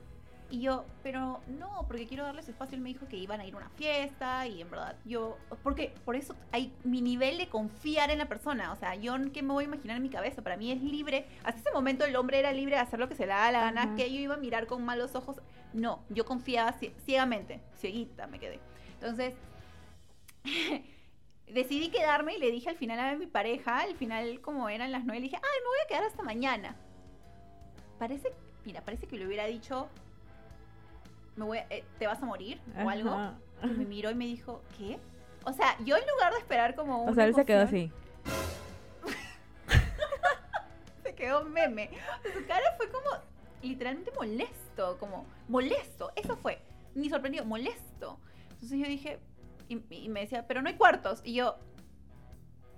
Y yo, pero no, porque quiero darles espacio. Él me dijo que iban a ir a una fiesta y en verdad yo, porque por eso hay mi nivel de confiar en la persona. O sea, yo qué me voy a imaginar en mi cabeza. Para mí es libre. Hasta ese momento el hombre era libre de hacer lo que se le da la gana, que yo iba a mirar con malos ojos. No, yo confiaba cie- ciegamente, cieguita me quedé. Entonces, decidí quedarme y le dije al final a mi pareja, al final como eran las nueve, le dije, ay, me voy a quedar hasta mañana. Parece, mira, parece que le hubiera dicho, me voy a- eh, te vas a morir o algo. Ajá. Y me miró y me dijo, ¿qué? O sea, yo en lugar de esperar como O una sea, él se quedó así. se quedó meme. Su cara fue como literalmente molesto, como molesto. Eso fue, ni sorprendido, molesto. Entonces yo dije, y, y me decía, pero no hay cuartos. Y yo,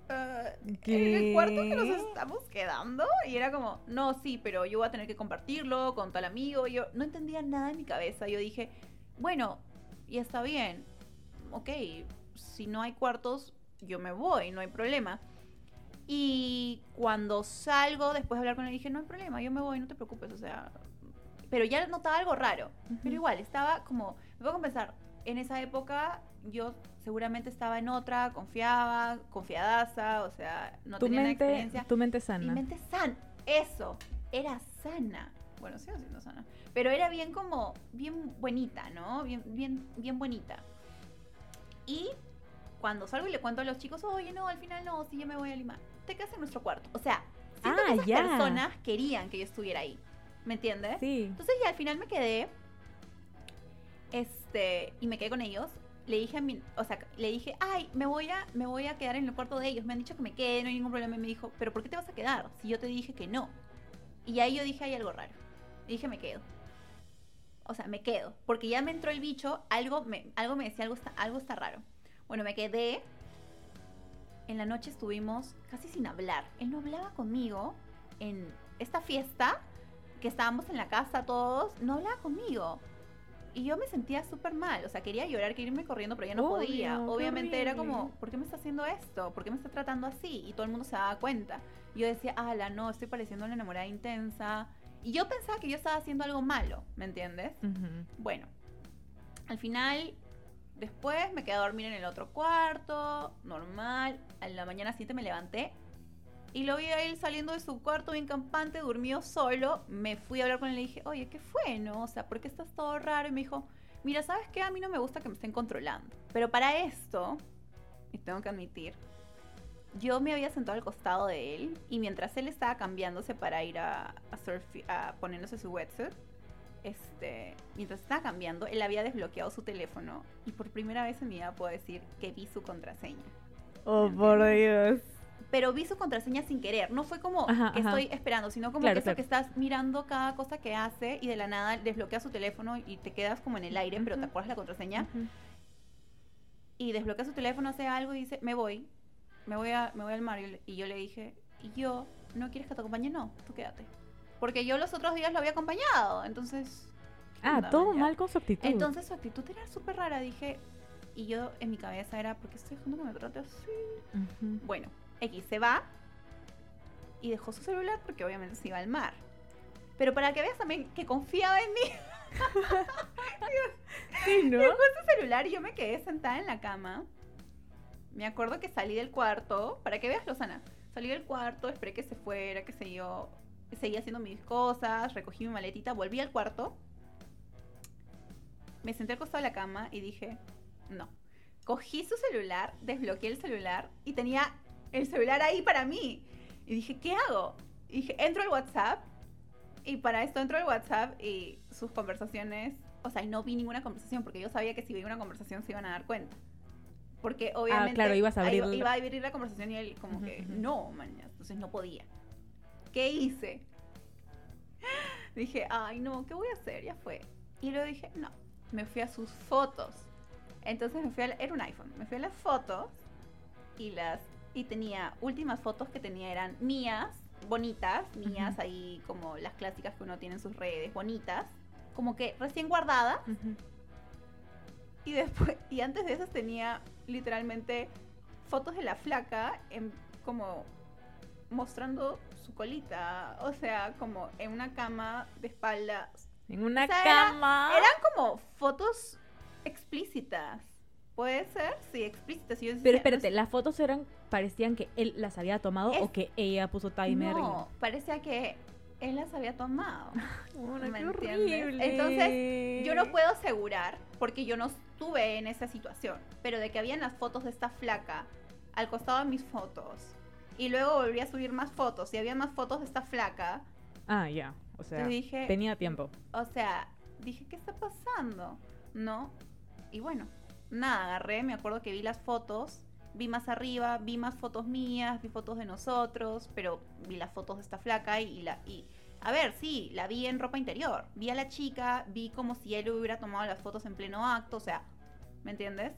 "Ah, ¿en el cuarto que nos estamos quedando? Y era como, no, sí, pero yo voy a tener que compartirlo con tal amigo. Y yo no entendía nada en mi cabeza. Yo dije, bueno, y está bien. Ok, si no hay cuartos, yo me voy, no hay problema. Y cuando salgo, después de hablar con él, dije, no hay problema, yo me voy, no te preocupes, o sea... Pero ya notaba algo raro. Pero igual, estaba como... Me puedo pensar, en esa época yo seguramente estaba en otra, confiaba, confiadaza, o sea, no tu tenía la mente, experiencia. tu mente Mi sana. mente sana, eso, era sana. Bueno, sigo siendo sana. Pero era bien como, bien buenita, ¿no? Bien, bien, bien bonita. Y cuando salgo y le cuento a los chicos, oye, no, al final no, si yo me voy a Lima, te quedas en nuestro cuarto. O sea, siento Ah, que esas personas querían que yo estuviera ahí. ¿Me entiendes? Sí. Entonces ya al final me quedé. Este. Y me quedé con ellos. Le dije a mi. O sea, le dije, ay, me voy a, me voy a quedar en el cuarto de ellos. Me han dicho que me quede, no hay ningún problema. Y me dijo, ¿pero por qué te vas a quedar? Si yo te dije que no. Y ahí yo dije, hay algo raro. Dije, me quedo. O sea, me quedo. Porque ya me entró el bicho, algo me, algo me decía, algo está, algo está raro. Bueno, me quedé. En la noche estuvimos casi sin hablar. Él no hablaba conmigo en esta fiesta que estábamos en la casa todos, no hablaba conmigo. Y yo me sentía súper mal, o sea, quería llorar, quería irme corriendo, pero ya no Obvio, podía. Obviamente era como, ¿por qué me está haciendo esto? ¿Por qué me está tratando así? Y todo el mundo se daba cuenta. Y yo decía, ala, no, estoy pareciendo una enamorada intensa. Y yo pensaba que yo estaba haciendo algo malo, ¿me entiendes? Bueno, al final, después me quedé a dormir en el otro cuarto, normal. A la mañana siguiente me levanté y lo vi a él saliendo de su cuarto bien campante, durmió solo. Me fui a hablar con él y le dije, oye, ¿qué fue, no? O sea, ¿por qué estás todo raro? Y me dijo, mira, ¿sabes qué? A mí no me gusta que me estén controlando. Pero para esto, y tengo que admitir, yo me había sentado al costado de él y mientras él estaba cambiándose para ir a, a, surfi- a poniéndose su wetsuit, este, mientras estaba cambiando, él había desbloqueado su teléfono y por primera vez en mi vida puedo decir que vi su contraseña. Oh, ¿Me por? Dios. Pero vi su contraseña sin querer, no fue como Ajá, que ajá. estoy esperando, sino como Claro, que eso claro. que estás mirando cada cosa que hace y de la nada desbloquea su teléfono y te quedas como en el aire, pero te acuerdas la contraseña Ujú. y desbloquea su teléfono, hace algo y dice, me voy, me voy, a, me voy al mar. Y yo le dije, ¿y yo? ¿No quieres que te acompañe? No, tú quédate. Porque yo los otros días lo había acompañado, entonces... Ah, todo mal con su actitud. Entonces su actitud era súper rara, dije... Y yo en mi cabeza era, ¿por qué estoy dejando que me trate así? Ujú. Bueno, X se va y dejó su celular porque obviamente se iba al mar. Pero para que veas también que confiaba en mí, Sí, ¿no? dejó su celular y yo me quedé sentada en la cama. Me acuerdo que salí del cuarto, para que veas, Lozana, salí del cuarto, esperé que se fuera, qué sé yo, seguí haciendo mis cosas, recogí mi maletita, volví al cuarto, me senté al costado de la cama y dije, no. Cogí su celular, desbloqueé el celular y tenía el celular ahí para mí. Y dije, ¿qué hago? Y dije, entro al WhatsApp y para esto entro al WhatsApp y sus conversaciones, o sea, y no vi ninguna conversación porque yo sabía que si veía una conversación se iban a dar cuenta. Porque obviamente Ah, claro, ibas a abrir- iba a abrir la conversación y él como que no, mañana, entonces no podía. ¿Qué hice? Dije, ay no, ¿qué voy a hacer? Ya fue. Y luego dije, no, me fui a sus fotos. Entonces me fui a, la- era un iPhone, me fui a las fotos y las y tenía últimas fotos que tenía eran mías, bonitas, mías ahí como las clásicas que uno tiene en sus redes, bonitas, como que recién guardadas y después y antes de esas tenía literalmente fotos de la flaca en como mostrando su colita, o sea, como en una cama de espalda En una O sea, era- cama. Eran como fotos explícitas. ¿Puede ser? Sí, explícitas. Y yo Pero espérate, las fotos eran parecían que él las había tomado Es- o que ella puso timer. y- No, parecía que él las había tomado. ¿Me qué horrible. Entonces, Yo no puedo asegurar, porque yo no estuve en esa situación, pero de que habían las fotos de esta flaca al costado de mis fotos, y luego volví a subir más fotos, y había más fotos de esta flaca, Ah, ya. O sea, dije, tenía tiempo. o sea, dije, ¿qué está pasando? ¿No? Y bueno, nada, agarré, me acuerdo que vi las fotos, vi más arriba, vi más fotos mías, vi fotos de nosotros, pero vi las fotos de esta flaca y, y la... Y, a ver, sí, la vi en ropa interior. Vi a la chica, vi como si él hubiera tomado las fotos en pleno acto, o sea, ¿me entiendes?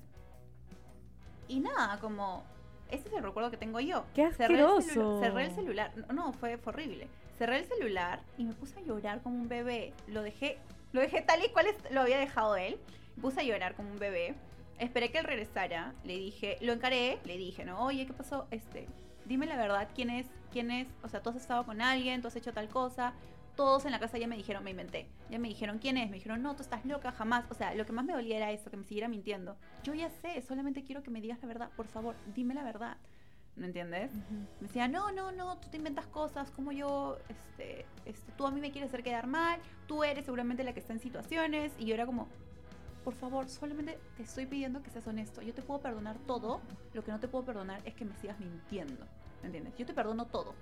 Y nada, como... Ese es el recuerdo que tengo yo. ¡Qué Cerré el, asqueroso! cerré el celular. No, no, fue, fue horrible. Cerré el celular y me puse a llorar como un bebé. Lo dejé, lo dejé tal y cual lo había dejado él. Me puse a llorar como un bebé. Esperé que él regresara. Le dije, lo encaré, le dije, ¿no? Oye, ¿qué pasó? Este, dime la verdad, ¿quién es? ¿Quién es? O sea, tú has estado con alguien, tú has hecho tal cosa. Todos en la casa ya me dijeron, me inventé. Ya me dijeron, ¿quién es? Me dijeron, no, tú estás loca, jamás. O sea, lo que más me dolía era eso, que me siguiera mintiendo. Yo ya sé, solamente quiero que me digas la verdad. Por favor, dime la verdad. ¿Me entiendes? Me decía, no, no, no, tú te inventas cosas, como yo, este, este, tú a mí me quieres hacer quedar mal, tú eres seguramente la que está en situaciones, y yo era como, por favor, solamente te estoy pidiendo que seas honesto, yo te puedo perdonar todo, lo que no te puedo perdonar es que me sigas mintiendo, ¿me entiendes? Yo te perdono todo,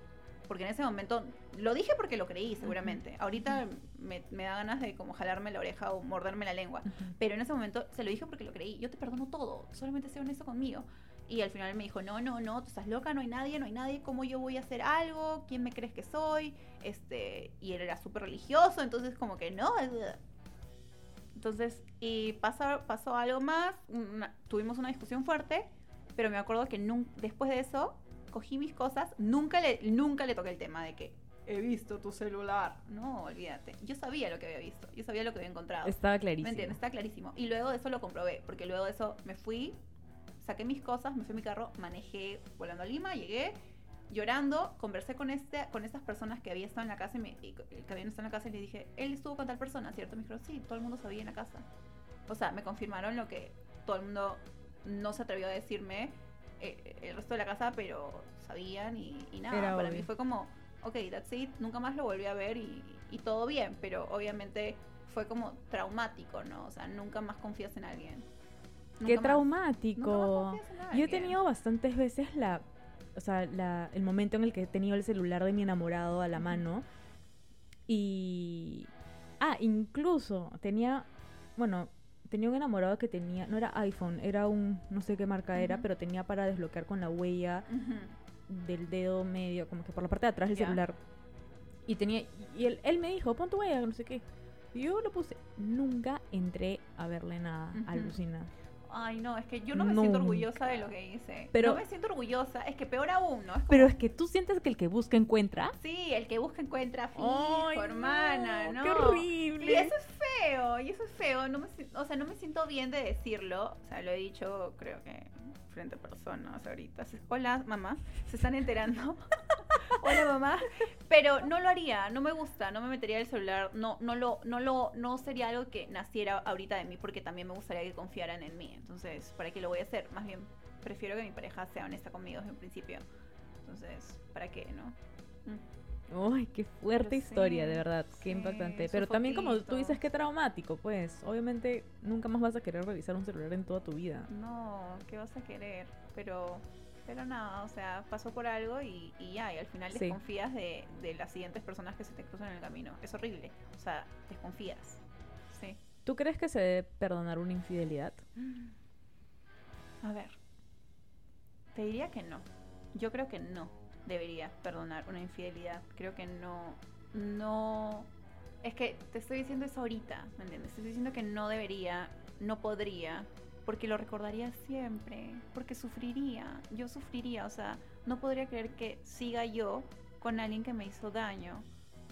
porque en ese momento, lo dije porque lo creí seguramente, ahorita me, me da ganas de como jalarme la oreja o morderme la lengua, Ujú. pero en ese momento se lo dije porque lo creí. Yo te perdono todo. Solamente sé honesto conmigo. Y al final me dijo, no, no, no, tú estás loca, no hay nadie, no hay nadie. ¿Cómo yo voy a hacer algo? ¿Quién me crees que soy? Este, y él era súper religioso, entonces como que no. Entonces, y pasó, pasó algo más, una- tuvimos una discusión fuerte, pero me acuerdo que nun- después de eso, cogí mis cosas, nunca le, nunca le toqué el tema de que he visto tu celular. No, olvídate. Yo sabía lo que había visto, yo sabía lo que había encontrado. Estaba clarísimo. ¿Me entiendes? Está clarísimo. Y luego de eso lo comprobé, porque luego de eso me fui, saqué mis cosas, me fui a mi carro, manejé volando a Lima, llegué llorando, conversé con este, con estas personas que había estado en la casa y, me, y que habían estado en la casa y le dije, él estuvo con tal persona, ¿cierto? Me dijeron, sí, todo el mundo sabía en la casa. O sea, me confirmaron lo que todo el mundo no se atrevió a decirme eh, el resto de la casa, pero sabían y, y nada. Era Para obvio. mí fue como, ok, that's it, nunca más lo volví a ver y, y todo bien, pero obviamente fue como traumático, ¿no? O sea, nunca más confías en alguien. Qué Nunca más. traumático. Yo he tenido bastantes veces la, o sea, la, el momento en el que he tenido el celular de mi enamorado a la mano. Y... Ah, incluso tenía, bueno, tenía un enamorado que tenía, no era iPhone, era un, no sé qué marca era, pero tenía para desbloquear con la huella del dedo medio, como que por la parte de atrás del celular. Y tenía, y él, él me dijo, pon tu huella, no sé qué. Y yo lo puse. Nunca entré a verle nada, alucina. Ay, no, es que yo no me siento orgullosa de lo que hice. Pero- no me siento orgullosa, es que peor aún, ¿no? Es como- Pero es que tú sientes que el que busca encuentra. Sí, el que busca encuentra fijo, Ay, hermana, ¿no? ¡Qué horrible! Y eso es feo, y eso es feo. No me, o sea, no me siento bien de decirlo. O sea, lo he dicho, creo que frente a personas ahorita. Hola, mamá. ¿Se están enterando? Hola, mamá. Pero no lo haría, no me gusta, no me metería el celular, no, no lo, no lo, no sería algo que naciera ahorita de mí, porque también me gustaría que confiaran en mí. Entonces, ¿para qué lo voy a hacer? Más bien, prefiero que mi pareja sea honesta conmigo desde un principio. Entonces, ¿para qué, no? Mm. Ay, qué fuerte Pero historia, sí, de verdad, sí, qué impactante. su Pero también como tú dices, qué traumático, pues. Obviamente nunca más vas a querer revisar un celular en toda tu vida. No, ¿qué vas a querer? Pero, pero nada, o sea, pasó por algo y, y ya, y al final Sí. desconfías de, de las siguientes personas que se te cruzan en el camino. Es horrible, o sea, desconfías. Sí. ¿Tú crees que se debe perdonar una infidelidad? A ver, te diría que no. Yo creo que no debería perdonar una infidelidad. Creo que no, no. Es que te estoy diciendo eso ahorita, ¿me entiendes? Te estoy diciendo que no debería, no podría, porque lo recordaría siempre, porque sufriría, yo sufriría, o sea, no podría creer que siga yo con alguien que me hizo daño,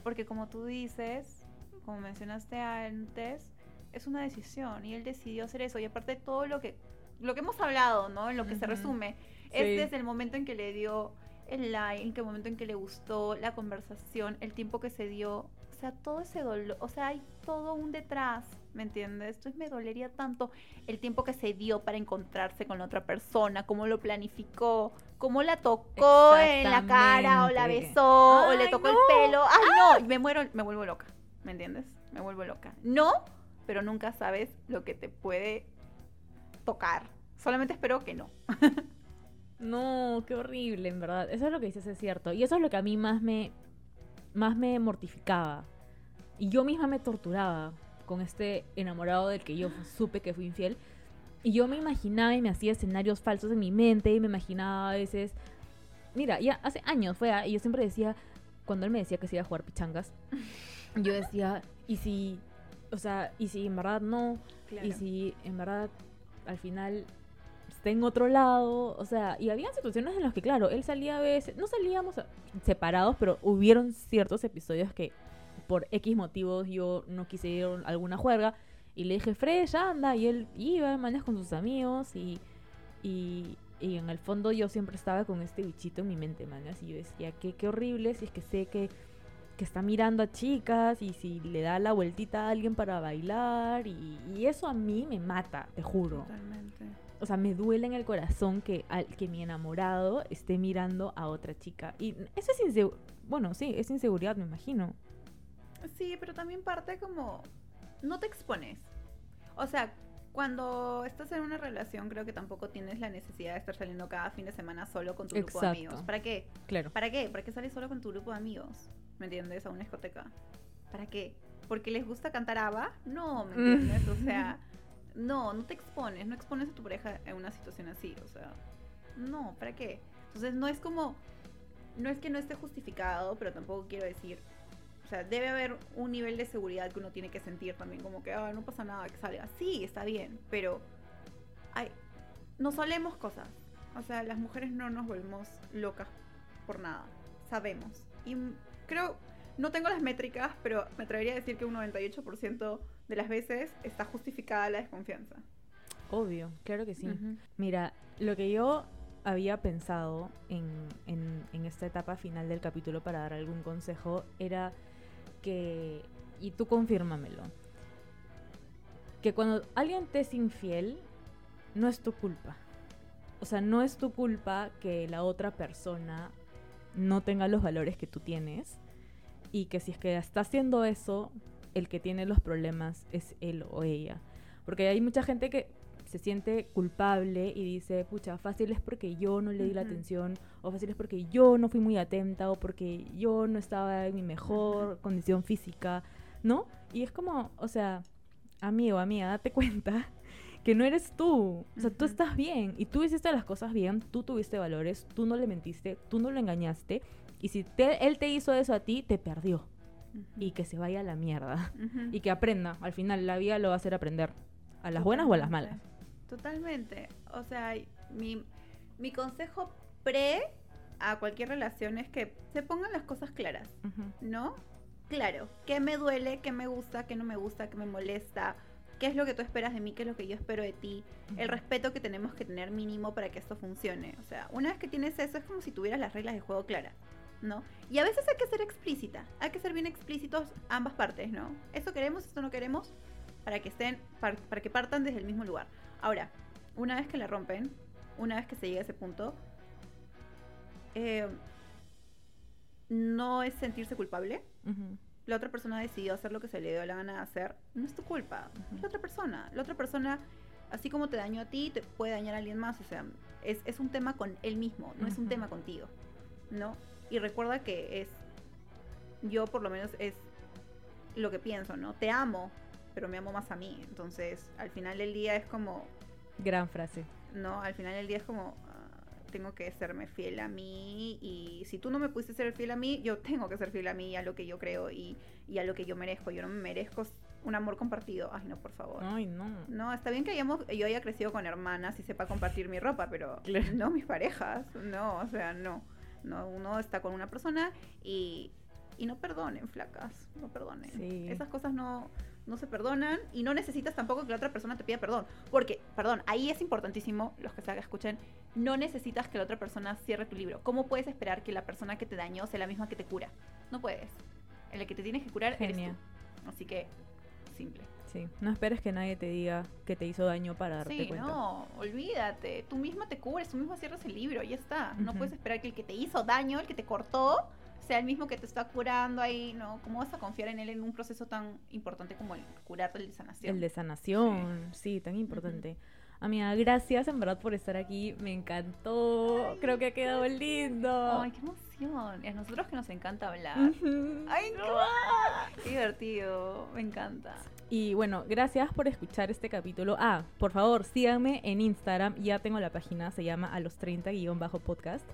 porque como tú dices, como mencionaste antes, es una decisión y él decidió hacer eso y aparte todo lo que lo que hemos hablado, ¿no? En lo que se resume, Sí. es desde el momento en que le dio el like, en el momento en que le gustó la conversación, el tiempo que se dio o sea, todo ese dolor, o sea, hay todo un detrás, ¿me entiendes? Entonces me dolería tanto el tiempo que se dio para encontrarse con la otra persona, cómo lo planificó, cómo la tocó en la cara o la besó o le tocó no. el pelo. ¡Ay, no! Me muero, me vuelvo loca, ¿me entiendes? Me vuelvo loca. No, pero nunca sabes lo que te puede tocar. Solamente espero que no. No, qué horrible, en verdad. Eso es lo que dices, es cierto. Y eso es lo que a mí más me, más me mortificaba. Y yo misma me torturaba con este enamorado del que yo supe que fui infiel. Y yo me imaginaba y me hacía escenarios falsos en mi mente y me imaginaba a veces... Mira, ya hace años fue, y yo siempre decía, cuando él me decía que se iba a jugar pichangas, yo decía, ¿y si, o sea, y si en verdad no? Y si en verdad al final está en otro lado, o sea, y había situaciones en las que, claro, él salía a veces, no salíamos separados, pero hubieron ciertos episodios que por X motivos yo no quise ir a alguna juerga y le dije, Fred, ya anda, y él iba, mañas con sus amigos y, y, y en el fondo yo siempre estaba con este bichito en mi mente, mañas, y yo decía, qué, qué horrible si es que sé que que está mirando a chicas y si le da la vueltita a alguien para bailar y, y eso a mí me mata, te juro. Totalmente. O sea, me duele en el corazón que, al, que mi enamorado esté mirando a otra chica. Y eso es inseguridad. Bueno, sí, es inseguridad, me imagino. Sí, pero también parte como no te expones. O sea, cuando estás en una relación creo que tampoco tienes la necesidad de estar saliendo cada fin de semana solo con tu grupo de amigos. ¿Para qué? Claro. ¿Para qué? ¿Para qué sales solo con tu grupo de amigos? ¿Me entiendes? A una discoteca. ¿Para qué? ¿Porque les gusta cantar ABBA? No, ¿me entiendes? O sea, no, no te expones, no expones a tu pareja en una situación así, o sea, no, ¿para qué? Entonces no es como, no es que no esté justificado, pero tampoco quiero decir, o sea, debe haber un nivel de seguridad que uno tiene que sentir también, como que, ah, no pasa nada que salga. Sí, está bien, pero hay, nos solemos cosas. O sea, las mujeres no nos volvemos locas por nada, sabemos. Y creo, no tengo las métricas, pero me atrevería a decir que un 98% de las veces está justificada la desconfianza. Obvio, claro que sí. Mira, lo que yo había pensado en, en- en esta etapa final del capítulo para dar algún consejo era y tú confírmamelo, que cuando alguien te es infiel, no es tu culpa. O sea, no es tu culpa que la otra persona no tenga los valores que tú tienes y que si es que está haciendo eso, el que tiene los problemas es él o ella. Porque hay mucha gente que se siente culpable y dice, pucha, fácil es porque yo no le di la Ujú. atención, o fácil es porque yo no fui muy atenta, o porque yo no estaba en mi mejor condición física, ¿no? Y es como, o sea, amigo, amiga, date cuenta que no eres tú. O sea, tú Ujú. estás bien y tú hiciste las cosas bien, tú tuviste valores, tú no le mentiste, tú no lo engañaste. Y si te- él te hizo eso a ti, te perdió. Y que se vaya a la mierda. Ujú. Y que aprenda. Al final, la vida lo va a hacer aprender. A las buenas o a las malas. Totalmente. O sea, mi, mi consejo pre a cualquier relación es que se pongan las cosas claras. ¿no? Claro, qué me duele, qué me gusta, qué no me gusta, qué me molesta, qué es lo que tú esperas de mí, qué es lo que yo espero de ti, el respeto que tenemos que tener mínimo para que esto funcione. O sea, una vez que tienes eso es como si tuvieras las reglas de juego claras, ¿no? Y a veces hay que ser explícita, hay que ser bien explícitos ambas partes, ¿no? Esto queremos, esto no queremos, para que estén, par- para, que partan desde el mismo lugar. Ahora, una vez que la rompen, una vez que se llega a ese punto, eh, no es sentirse culpable. La otra persona decidió hacer lo que se le dio la gana de hacer. No es tu culpa. Es la otra persona. La otra persona, así como te dañó a ti, te puede dañar a alguien más. O sea, es, es un tema con él mismo, no es un tema contigo. ¿No? Y recuerda que es. Yo, por lo menos, es lo que pienso, ¿no? Te amo, pero me amo más a mí. Entonces, al final del día es como. Gran frase. ¿no? Al final del día es como, ah, tengo que serme fiel a mí y si tú no me pudiste ser fiel a mí, yo tengo que ser fiel a mí y a lo que yo creo y, y a lo que yo merezco. Yo no me merezco un amor compartido. Ay, no, por favor. Ay, no. No, está bien que hayamos, yo haya crecido con hermanas y sepa compartir mi ropa, pero Claro. no mis parejas. No, o sea, no. No, uno está con una persona y, y no perdonen, flacas. No perdonen. Sí. Esas cosas no, no se perdonan y no necesitas tampoco que la otra persona te pida perdón. Porque, perdón, ahí es importantísimo, los que se escuchen, no necesitas que la otra persona cierre tu libro. ¿Cómo puedes esperar que la persona que te dañó sea la misma que te cura? No puedes. el que te tienes que curar eres Genial. tú. Así que, simple. Sí, no esperes que nadie te diga que te hizo daño para darte Sí, cuenta. no, olvídate. Tú misma te cubres, tú misma cierras el libro, ya está. No puedes esperar que el que te hizo daño, el que te cortó, sea el mismo que te está curando ahí, ¿no? ¿Cómo vas a confiar en él en un proceso tan importante como el curarte el de sanación? El de sanación, sí, tan importante. Amiga, gracias en verdad por estar aquí. Me encantó. Creo que ha quedado lindo. Ay, qué emoción. Y a nosotros que nos encanta hablar. Ay, qué divertido. Me encanta. Y bueno, gracias por escuchar este capítulo. Ah, por favor, síganme en Instagram. Ya tengo la página, se llama a los 30-podcast.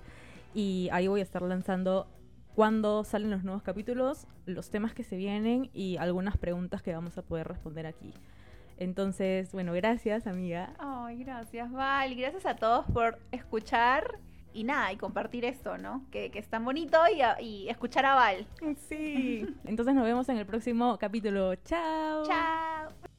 Y ahí voy a estar lanzando cuando salen los nuevos capítulos, los temas que se vienen y algunas preguntas que vamos a poder responder aquí. Entonces, bueno, gracias, amiga. Ay, gracias, Val. Gracias a todos por escuchar y nada, y compartir esto, ¿no? Que, que es tan bonito y, a- y escuchar a Val. Sí. Entonces nos vemos en el próximo capítulo. Chao. Chao.